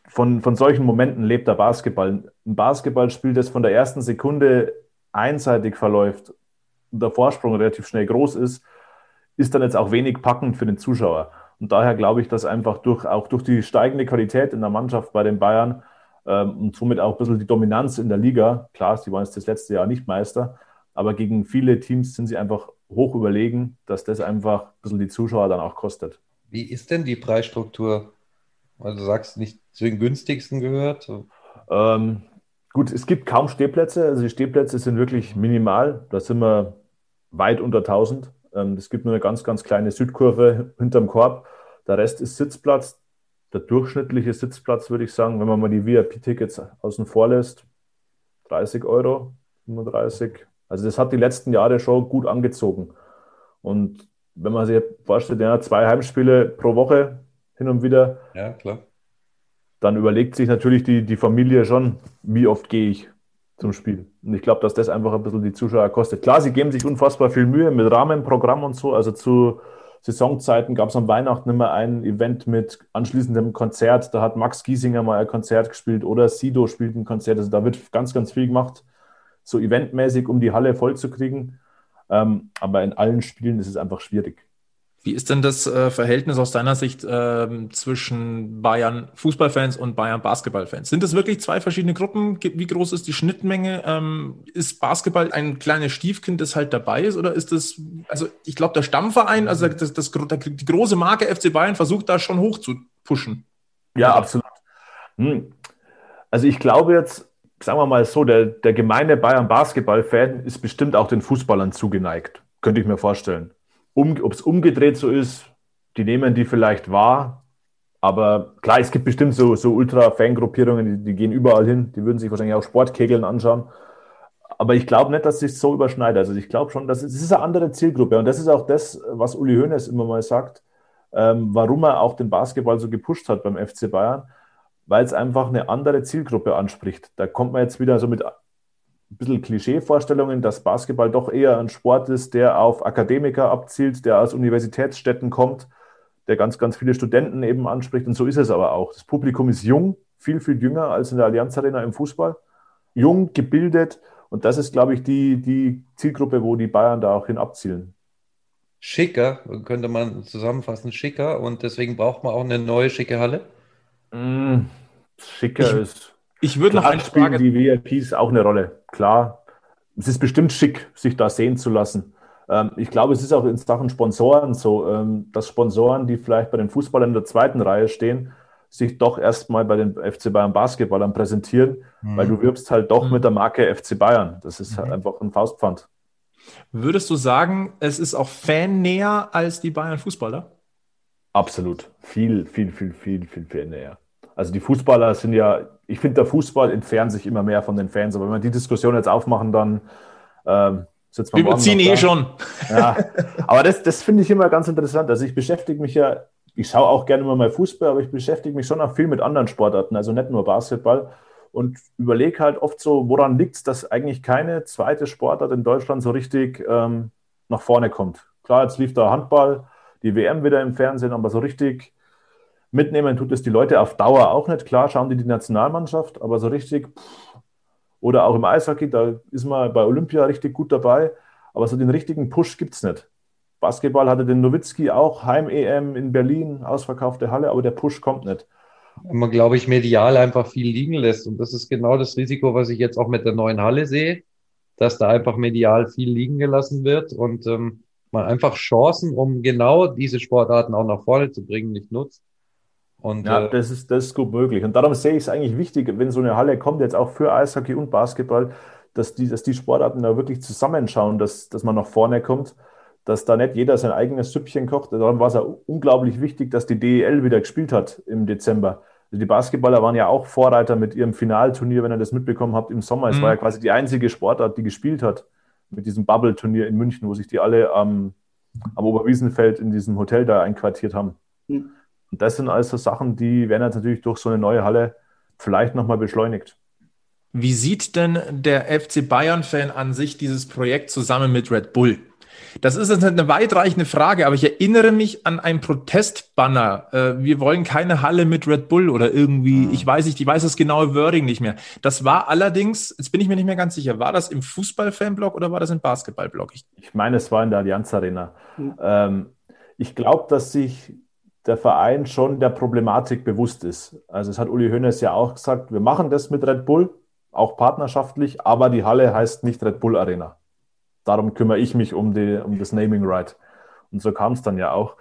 von, von solchen Momenten lebt der Basketball. Ein Basketballspiel, das von der ersten Sekunde einseitig verläuft, der Vorsprung relativ schnell groß ist, ist dann jetzt auch wenig packend für den Zuschauer. Und daher glaube ich, dass einfach durch, auch durch die steigende Qualität in der Mannschaft bei den Bayern und somit auch ein bisschen die Dominanz in der Liga, klar, sie waren jetzt das letzte Jahr nicht Meister, aber gegen viele Teams sind sie einfach hoch überlegen, dass das einfach ein bisschen die Zuschauer dann auch kostet. Wie ist denn die Preisstruktur? Weil du sagst, nicht zu den günstigsten gehört? Ähm, gut, es gibt kaum Stehplätze. Also die Stehplätze sind wirklich minimal. Da sind wir weit unter 1000. Ähm, es gibt nur eine ganz, ganz kleine Südkurve hinterm Korb. Der Rest ist Sitzplatz. Der durchschnittliche Sitzplatz, würde ich sagen, wenn man mal die VIP-Tickets außen vor lässt, 30 Euro, 35. Also das hat die letzten Jahre schon gut angezogen. Und wenn man sich vorstellt, ja, zwei Heimspiele pro Woche hin und wieder, ja, klar. dann überlegt sich natürlich die, die Familie schon, wie oft gehe ich zum Spiel. Und ich glaube, dass das einfach ein bisschen die Zuschauer kostet. Klar, sie geben sich unfassbar viel Mühe mit Rahmenprogramm und so. Also zu Saisonzeiten gab es am Weihnachten immer ein Event mit anschließendem Konzert. Da hat Max Giesinger mal ein Konzert gespielt oder Sido spielt ein Konzert. Also da wird ganz, ganz viel gemacht, so eventmäßig, um die Halle voll zu kriegen. Ähm, aber in allen Spielen ist es einfach schwierig. Wie ist denn das äh, Verhältnis aus deiner Sicht äh, zwischen Bayern Fußballfans und Bayern Basketballfans? Sind das wirklich zwei verschiedene Gruppen? Wie groß ist die Schnittmenge? Ähm, ist Basketball ein kleines Stiefkind, das halt dabei ist? Oder ist das, also ich glaube, der Stammverein, also das, das, das, die große Marke FC Bayern versucht da schon hoch zu pushen? Ja, absolut. Hm. Also ich glaube jetzt, sagen wir mal so, der, der gemeine Bayern Basketball-Fan ist bestimmt auch den Fußballern zugeneigt. Könnte ich mir vorstellen. Um, Ob es umgedreht so ist, die nehmen die vielleicht wahr. Aber klar, es gibt bestimmt so, so Ultra-Fan-Gruppierungen, die, die, gehen überall hin. Die würden sich wahrscheinlich auch Sportkegeln anschauen. Aber ich glaube nicht, dass sich so überschneidet. Also ich glaube schon, dass es, es ist eine andere Zielgruppe. Und das ist auch das, was Uli Hoeneß immer mal sagt, ähm, warum er auch den Basketball so gepusht hat beim FC Bayern, weil es einfach eine andere Zielgruppe anspricht. Da kommt man jetzt wieder so mit ein bisschen Klischee-Vorstellungen, dass Basketball doch eher ein Sport ist, der auf Akademiker abzielt, der aus Universitätsstädten kommt, der ganz, ganz viele Studenten eben anspricht. Und so ist es aber auch. Das Publikum ist jung, viel, viel jünger als in der Allianz Arena im Fußball. Jung, gebildet. Und das ist, glaube ich, die, die Zielgruppe, wo die Bayern da auch hin abzielen. Schicker, könnte man zusammenfassen, schicker. Und deswegen braucht man auch eine neue schicke Halle. Mm, schicker ich, ist ich würde noch eine Frage. Die VIPs auch eine Rolle. Klar, es ist bestimmt schick, sich da sehen zu lassen. Ähm, ich glaube, es ist auch in Sachen Sponsoren so, ähm, dass Sponsoren, die vielleicht bei den Fußballern in der zweiten Reihe stehen, sich doch erstmal bei den FC Bayern Basketballern präsentieren, mhm. weil du wirbst halt doch mhm. mit der Marke FC Bayern. Das ist halt mhm. einfach ein Faustpfand. Würdest du sagen, es ist auch fannäher als die Bayern Fußballer? Absolut. Viel, viel, viel, viel, viel, viel näher. Also die Fußballer sind ja ich finde, der Fußball entfernt sich immer mehr von den Fans. Aber wenn wir die Diskussion jetzt aufmachen, dann ähm, sitzt man. Wir beziehen eh schon. Ja, aber das, das finde ich immer ganz interessant. Also ich beschäftige mich ja, ich schaue auch gerne mal Fußball, aber ich beschäftige mich schon auch viel mit anderen Sportarten, also nicht nur Basketball. Und überlege halt oft so, woran liegt es, dass eigentlich keine zweite Sportart in Deutschland so richtig ähm, nach vorne kommt. Klar, jetzt lief da Handball, die WM wieder im Fernsehen, aber so richtig Mitnehmen tut es die Leute auf Dauer auch nicht. Klar schauen die die Nationalmannschaft, aber so richtig, pff, oder auch im Eishockey, da ist man bei Olympia richtig gut dabei, aber so den richtigen Push gibt es nicht. Basketball hatte den Nowitzki auch, Heim-EM in Berlin, ausverkaufte Halle, aber der Push kommt nicht. Man, glaube ich, medial einfach viel liegen lässt. Und das ist genau das Risiko, was ich jetzt auch mit der neuen Halle sehe, dass da einfach medial viel liegen gelassen wird und ähm, man einfach Chancen, um genau diese Sportarten auch nach vorne zu bringen, nicht nutzt. Und, ja, äh, das, ist, das ist gut möglich. Und darum sehe ich es eigentlich wichtig, wenn so eine Halle kommt, jetzt auch für Eishockey und Basketball, dass die, dass die Sportarten da wirklich zusammenschauen, dass, dass man nach vorne kommt, dass da nicht jeder sein eigenes Süppchen kocht. Darum war es ja unglaublich wichtig, dass die DEL wieder gespielt hat im Dezember. Also die Basketballer waren ja auch Vorreiter mit ihrem Finalturnier, wenn ihr das mitbekommen habt, im Sommer. Es war ja mhm. quasi die einzige Sportart, die gespielt hat mit diesem Bubble-Turnier in München, wo sich die alle am, am Oberwiesenfeld in diesem Hotel da einquartiert haben. Mhm. Und das sind also Sachen, die werden jetzt natürlich durch so eine neue Halle vielleicht nochmal beschleunigt. Wie sieht denn der FC Bayern-Fan an sich dieses Projekt zusammen mit Red Bull? Das ist jetzt eine weitreichende Frage, aber ich erinnere mich an einen Protestbanner. Äh, wir wollen keine Halle mit Red Bull oder irgendwie, mhm. ich weiß nicht, ich weiß das genaue Wording nicht mehr. Das war allerdings, jetzt bin ich mir nicht mehr ganz sicher, war das im Fußball-Fanblog oder war das im Basketball-Blog? Ich, ich, meine, es war in der Allianz Arena. Mhm. Ähm, ich glaube, dass sich der Verein schon der Problematik bewusst ist. Also es hat Uli Hoeneß ja auch gesagt, wir machen das mit Red Bull, auch partnerschaftlich, aber die Halle heißt nicht Red Bull Arena darum kümmere ich mich um, die, um das Naming Right. Und so kam es dann ja auch.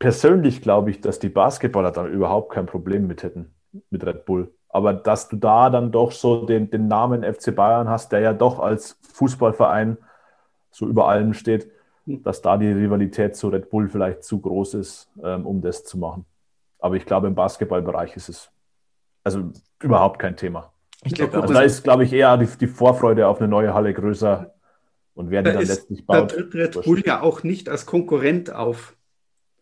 Persönlich glaube ich, dass die Basketballer dann überhaupt kein Problem mit hätten, mit Red Bull. Aber dass du da dann doch so den, den Namen FC Bayern hast, der ja doch als Fußballverein so über allem steht, dass da die Rivalität zu Red Bull vielleicht zu groß ist, ähm, um das zu machen. Aber ich glaube, im Basketballbereich ist es also überhaupt kein Thema. Ich glaub, also da ist, glaube ich, eher die, die Vorfreude auf eine neue Halle größer und wer die dann ist, letztlich baut. Da tritt Red Bull ja auch nicht als Konkurrent auf.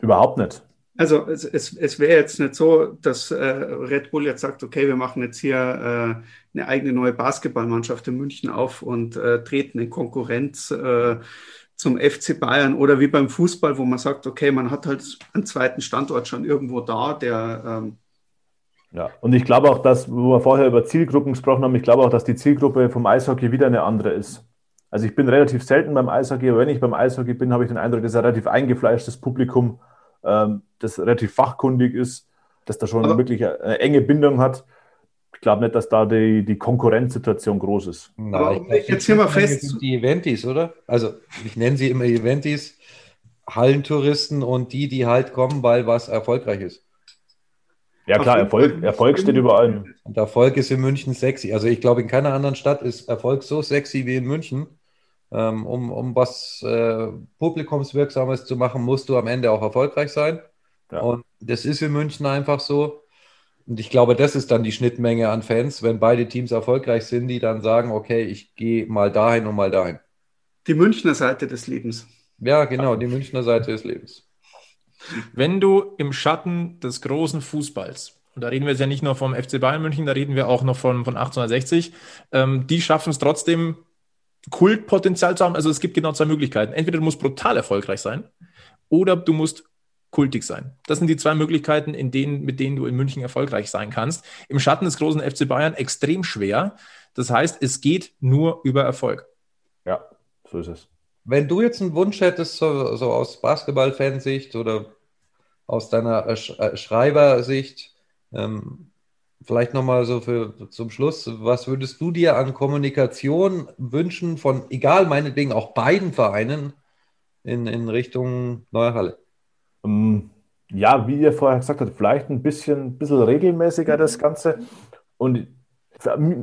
Überhaupt nicht. Also es, es, es wäre jetzt nicht so, dass äh, Red Bull jetzt sagt, okay, wir machen jetzt hier äh, eine eigene neue Basketballmannschaft in München auf und äh, treten in Konkurrenz äh, zum FC Bayern oder wie beim Fußball, wo man sagt, okay, man hat halt einen zweiten Standort schon irgendwo da, der ähm, ja, und ich glaube auch, dass, wo wir vorher über Zielgruppen gesprochen haben, ich glaube auch, dass die Zielgruppe vom Eishockey wieder eine andere ist. Also ich bin relativ selten beim Eishockey, aber wenn ich beim Eishockey bin, habe ich den Eindruck, dass ein relativ eingefleischtes Publikum, ähm, das relativ fachkundig ist, dass da schon aber wirklich eine enge Bindung hat. Ich glaube nicht, dass da die, die Konkurrenzsituation groß ist. Na, ich, jetzt hier mal fest. Die Eventis, oder? Also ich nenne sie immer Eventis, Hallentouristen und die, die halt kommen, weil was erfolgreich ist. Ja klar, Erfolg, Erfolg steht über allem. Und Erfolg ist in München sexy. Also ich glaube, in keiner anderen Stadt ist Erfolg so sexy wie in München. Ähm, um, um was äh, Publikumswirksames zu machen, musst du am Ende auch erfolgreich sein. Ja. Und das ist in München einfach so. Und ich glaube, das ist dann die Schnittmenge an Fans, wenn beide Teams erfolgreich sind, die dann sagen, okay, ich gehe mal dahin und mal dahin. Die Münchner Seite des Lebens. Ja, genau, die Münchner Seite des Lebens. Wenn du im Schatten des großen Fußballs, und da reden wir jetzt ja nicht nur vom FC Bayern München, da reden wir auch noch von, von 1860, ähm, die schaffen es trotzdem Kultpotenzial zu haben. Also es gibt genau zwei Möglichkeiten. Entweder du musst brutal erfolgreich sein oder du musst kultig sein. Das sind die zwei Möglichkeiten, in denen, mit denen du in München erfolgreich sein kannst. Im Schatten des großen FC Bayern extrem schwer. Das heißt, es geht nur über Erfolg. Ja, so ist es. Wenn du jetzt einen Wunsch hättest, so, so aus Basketball-Fansicht oder aus deiner äh, Schreibersicht, ähm, vielleicht nochmal so für zum Schluss, was würdest du dir an Kommunikation wünschen von, egal meinetwegen auch beiden Vereinen in, in Richtung Neue Halle? Ähm, ja, wie ihr vorher gesagt habt, vielleicht ein bisschen, bisschen regelmäßiger das Ganze. Und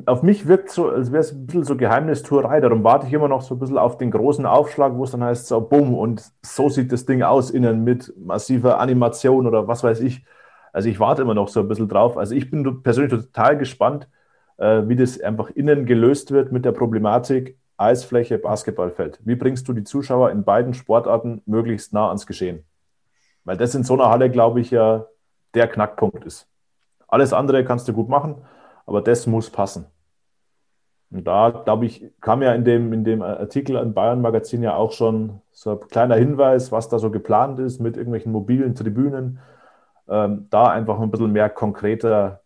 auf mich wirkt so, als wäre es ein bisschen so Geheimnistuerei. Darum warte ich immer noch so ein bisschen auf den großen Aufschlag, wo es dann heißt, so bumm, und so sieht das Ding aus innen mit massiver Animation oder was weiß ich. Also ich warte immer noch so ein bisschen drauf. Also ich bin persönlich total gespannt, äh, wie das einfach innen gelöst wird mit der Problematik Eisfläche, Basketballfeld. Wie bringst du die Zuschauer in beiden Sportarten möglichst nah ans Geschehen? Weil das in so einer Halle, glaube ich, ja der Knackpunkt ist. Alles andere kannst du gut machen, aber das muss passen. Und da, glaube ich, kam ja in dem, in dem Artikel im Bayern Magazin ja auch schon so ein kleiner Hinweis, was da so geplant ist mit irgendwelchen mobilen Tribünen. Ähm, da einfach ein bisschen mehr konkreter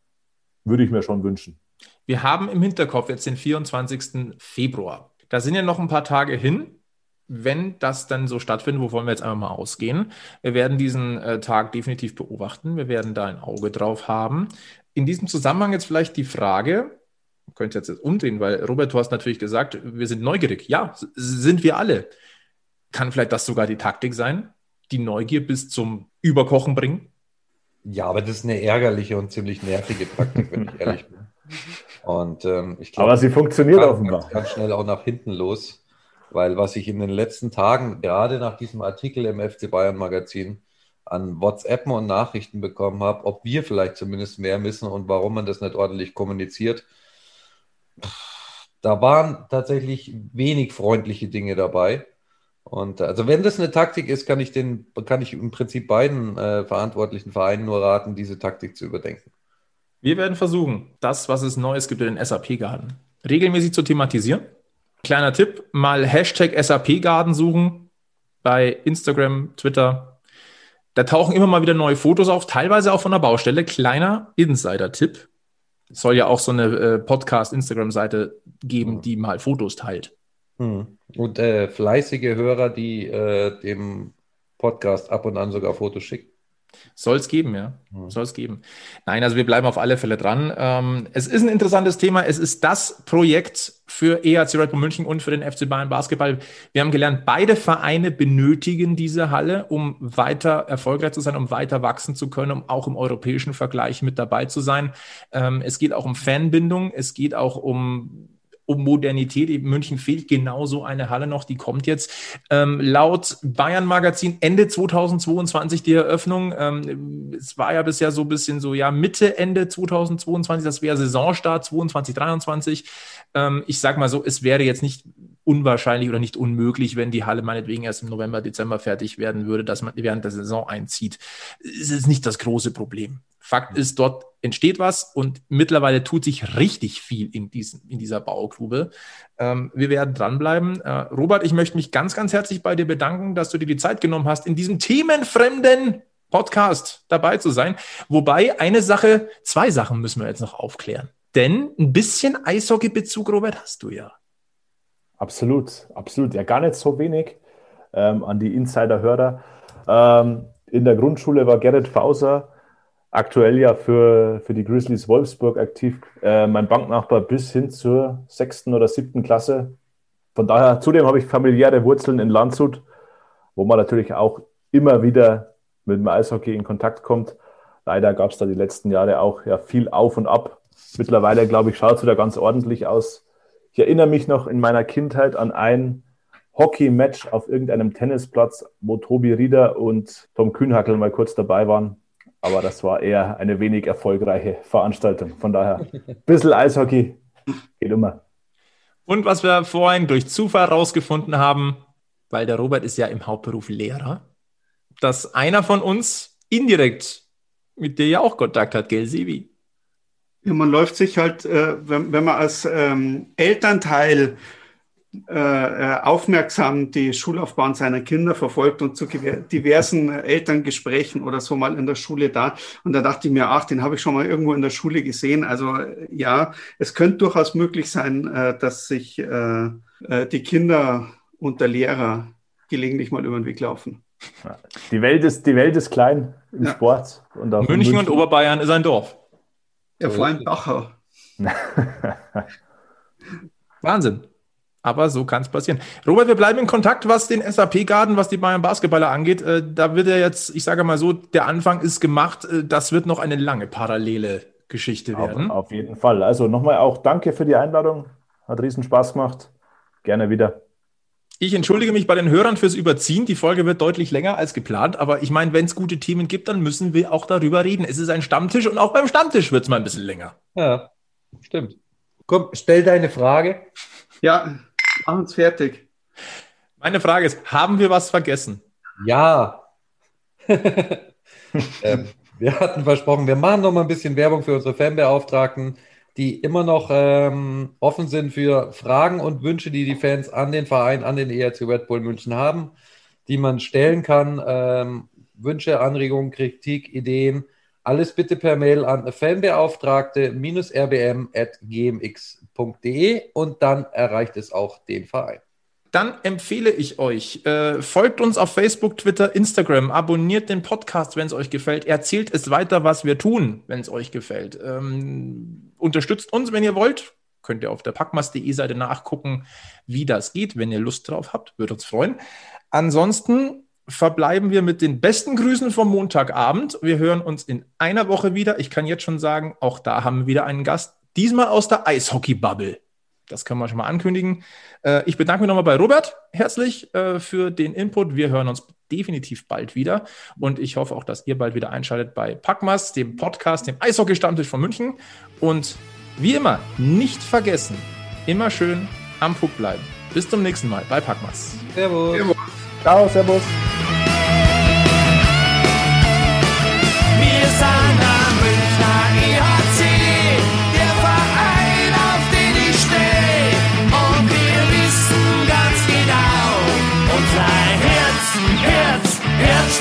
würde ich mir schon wünschen. Wir haben im Hinterkopf jetzt den 24. Februar. Da sind ja noch ein paar Tage hin. Wenn das dann so stattfindet, wovon wir jetzt einmal mal ausgehen, wir werden diesen äh, Tag definitiv beobachten. Wir werden da ein Auge drauf haben. In diesem Zusammenhang jetzt vielleicht die Frage, könnte jetzt umdrehen, weil Robert, du hast natürlich gesagt, wir sind neugierig. Ja, sind wir alle. Kann vielleicht das sogar die Taktik sein, die Neugier bis zum Überkochen bringen? Ja, aber das ist eine ärgerliche und ziemlich nervige Taktik, wenn ich ehrlich bin. Und ähm, ich glaube, aber sie funktioniert kann, offenbar. Ganz schnell auch nach hinten los, weil was ich in den letzten Tagen, gerade nach diesem Artikel im FC Bayern Magazin, an WhatsApp und Nachrichten bekommen habe, ob wir vielleicht zumindest mehr wissen und warum man das nicht ordentlich kommuniziert. Da waren tatsächlich wenig freundliche Dinge dabei. Und also wenn das eine Taktik ist, kann ich den, kann ich im Prinzip beiden äh, verantwortlichen Vereinen nur raten, diese Taktik zu überdenken. Wir werden versuchen, das, was es Neues gibt in den SAP-Garden, regelmäßig zu thematisieren. Kleiner Tipp, mal Hashtag SAP-Garden suchen, bei Instagram, Twitter. Da tauchen immer mal wieder neue Fotos auf, teilweise auch von der Baustelle. Kleiner Insider-Tipp. Es soll ja auch so eine äh, Podcast-Instagram-Seite geben, die mal Fotos teilt. Hm. Und äh, fleißige Hörer, die äh, dem Podcast ab und an sogar Fotos schicken. Soll es geben, ja. Mhm. Soll es geben. Nein, also wir bleiben auf alle Fälle dran. Ähm, es ist ein interessantes Thema. Es ist das Projekt für EHC Red Bull München und für den FC Bayern Basketball. Wir haben gelernt, beide Vereine benötigen diese Halle, um weiter erfolgreich zu sein, um weiter wachsen zu können, um auch im europäischen Vergleich mit dabei zu sein. Ähm, es geht auch um Fanbindung. Es geht auch um um Modernität. In München fehlt genau so eine Halle noch, die kommt jetzt. Ähm, laut Bayern Magazin Ende 2022 die Eröffnung. Ähm, es war ja bisher so ein bisschen so, ja, Mitte, Ende 2022, das wäre Saisonstart 22, 23. Ähm, ich sag mal so, es wäre jetzt nicht unwahrscheinlich oder nicht unmöglich, wenn die Halle meinetwegen erst im November, Dezember fertig werden würde, dass man während der Saison einzieht. Es ist nicht das große Problem. Fakt ist, dort entsteht was und mittlerweile tut sich richtig viel in, diesen, in dieser Baugrube. Ähm, wir werden dranbleiben. Äh, Robert, ich möchte mich ganz, ganz herzlich bei dir bedanken, dass du dir die Zeit genommen hast, in diesem themenfremden Podcast dabei zu sein. Wobei eine Sache, zwei Sachen müssen wir jetzt noch aufklären. Denn ein bisschen Eishockey-Bezug, Robert, hast du ja. Absolut, absolut. Ja, gar nicht so wenig ähm, an die Insider-Hörer. Ähm, in der Grundschule war Gerrit Fauser aktuell ja für, für die Grizzlies Wolfsburg aktiv, äh, mein Banknachbar bis hin zur sechsten oder siebten Klasse. Von daher, zudem habe ich familiäre Wurzeln in Landshut, wo man natürlich auch immer wieder mit dem Eishockey in Kontakt kommt. Leider gab es da die letzten Jahre auch ja, viel auf und ab. Mittlerweile, glaube ich, schaut es wieder ganz ordentlich aus. Ich erinnere mich noch in meiner Kindheit an ein Hockey-Match auf irgendeinem Tennisplatz, wo Tobi Rieder und Tom Kühnhackel mal kurz dabei waren aber das war eher eine wenig erfolgreiche Veranstaltung. Von daher, ein bisschen Eishockey geht immer. Und was wir vorhin durch Zufall rausgefunden haben, weil der Robert ist ja im Hauptberuf Lehrer, dass einer von uns indirekt mit dir ja auch Kontakt hat, gell, Sebi? Ja, man läuft sich halt, äh, wenn, wenn, man als ähm, Elternteil äh, äh, aufmerksam die Schullaufbahn seiner Kinder verfolgt und zu diversen Elterngesprächen oder so mal in der Schule da. Und da dachte ich mir, ach, den habe ich schon mal irgendwo in der Schule gesehen. Also ja, es könnte durchaus möglich sein, äh, dass sich die Kinder und der Lehrer gelegentlich mal über den Weg laufen. Die Welt ist, die Welt ist klein im ja. Sport. Und München, München und Oberbayern ist ein Dorf. Ja, vor allem Dachau. Wahnsinn. Aber so kann es passieren. Robert, wir bleiben in Kontakt, was den SAP-Garden, was die Bayern Basketballer angeht. Äh, da wird ja jetzt, ich sage mal so, der Anfang ist gemacht. Äh, das wird noch eine lange parallele Geschichte werden. Auf, auf jeden Fall. Also nochmal auch danke für die Einladung. Hat riesen Spaß gemacht. Gerne wieder. Ich entschuldige mich bei den Hörern fürs Überziehen. Die Folge wird deutlich länger als geplant. Aber ich meine, wenn es gute Themen gibt, dann müssen wir auch darüber reden. Es ist ein Stammtisch und auch beim Stammtisch wird es mal ein bisschen länger. Ja, stimmt. Komm, stell deine Frage. Ja, Mach uns fertig. Meine Frage ist, haben wir was vergessen? Ja. ähm, wir hatten versprochen, wir machen noch mal ein bisschen Werbung für unsere Fanbeauftragten, die immer noch ähm, offen sind für Fragen und Wünsche, die die Fans an den Verein, an den ERC Red Bull München haben, die man stellen kann. Ähm, Wünsche, Anregungen, Kritik, Ideen, alles bitte per Mail an fanbeauftragte-rbm.gmx.de und dann erreicht es auch den Verein. Dann empfehle ich euch, äh, folgt uns auf Facebook, Twitter, Instagram, abonniert den Podcast, wenn es euch gefällt, erzählt es weiter, was wir tun, wenn es euch gefällt. Ähm, unterstützt uns, wenn ihr wollt. Könnt ihr auf der packmas.de Seite nachgucken, wie das geht, wenn ihr Lust drauf habt. Würde uns freuen. Ansonsten verbleiben wir mit den besten Grüßen vom Montagabend. Wir hören uns in einer Woche wieder. Ich kann jetzt schon sagen, auch da haben wir wieder einen Gast. Diesmal aus der Eishockey-Bubble. Das können wir schon mal ankündigen. Äh, ich bedanke mich nochmal bei Robert herzlich äh, für den Input. Wir hören uns definitiv bald wieder. Und ich hoffe auch, dass ihr bald wieder einschaltet bei Packmas, dem Podcast, dem Eishockey-Stammtisch von München. Und wie immer, nicht vergessen, immer schön am Puck bleiben. Bis zum nächsten Mal bei Packmas. Servus. Servus. Ciao, Servus.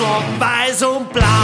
Rosa, Weiß und Blau.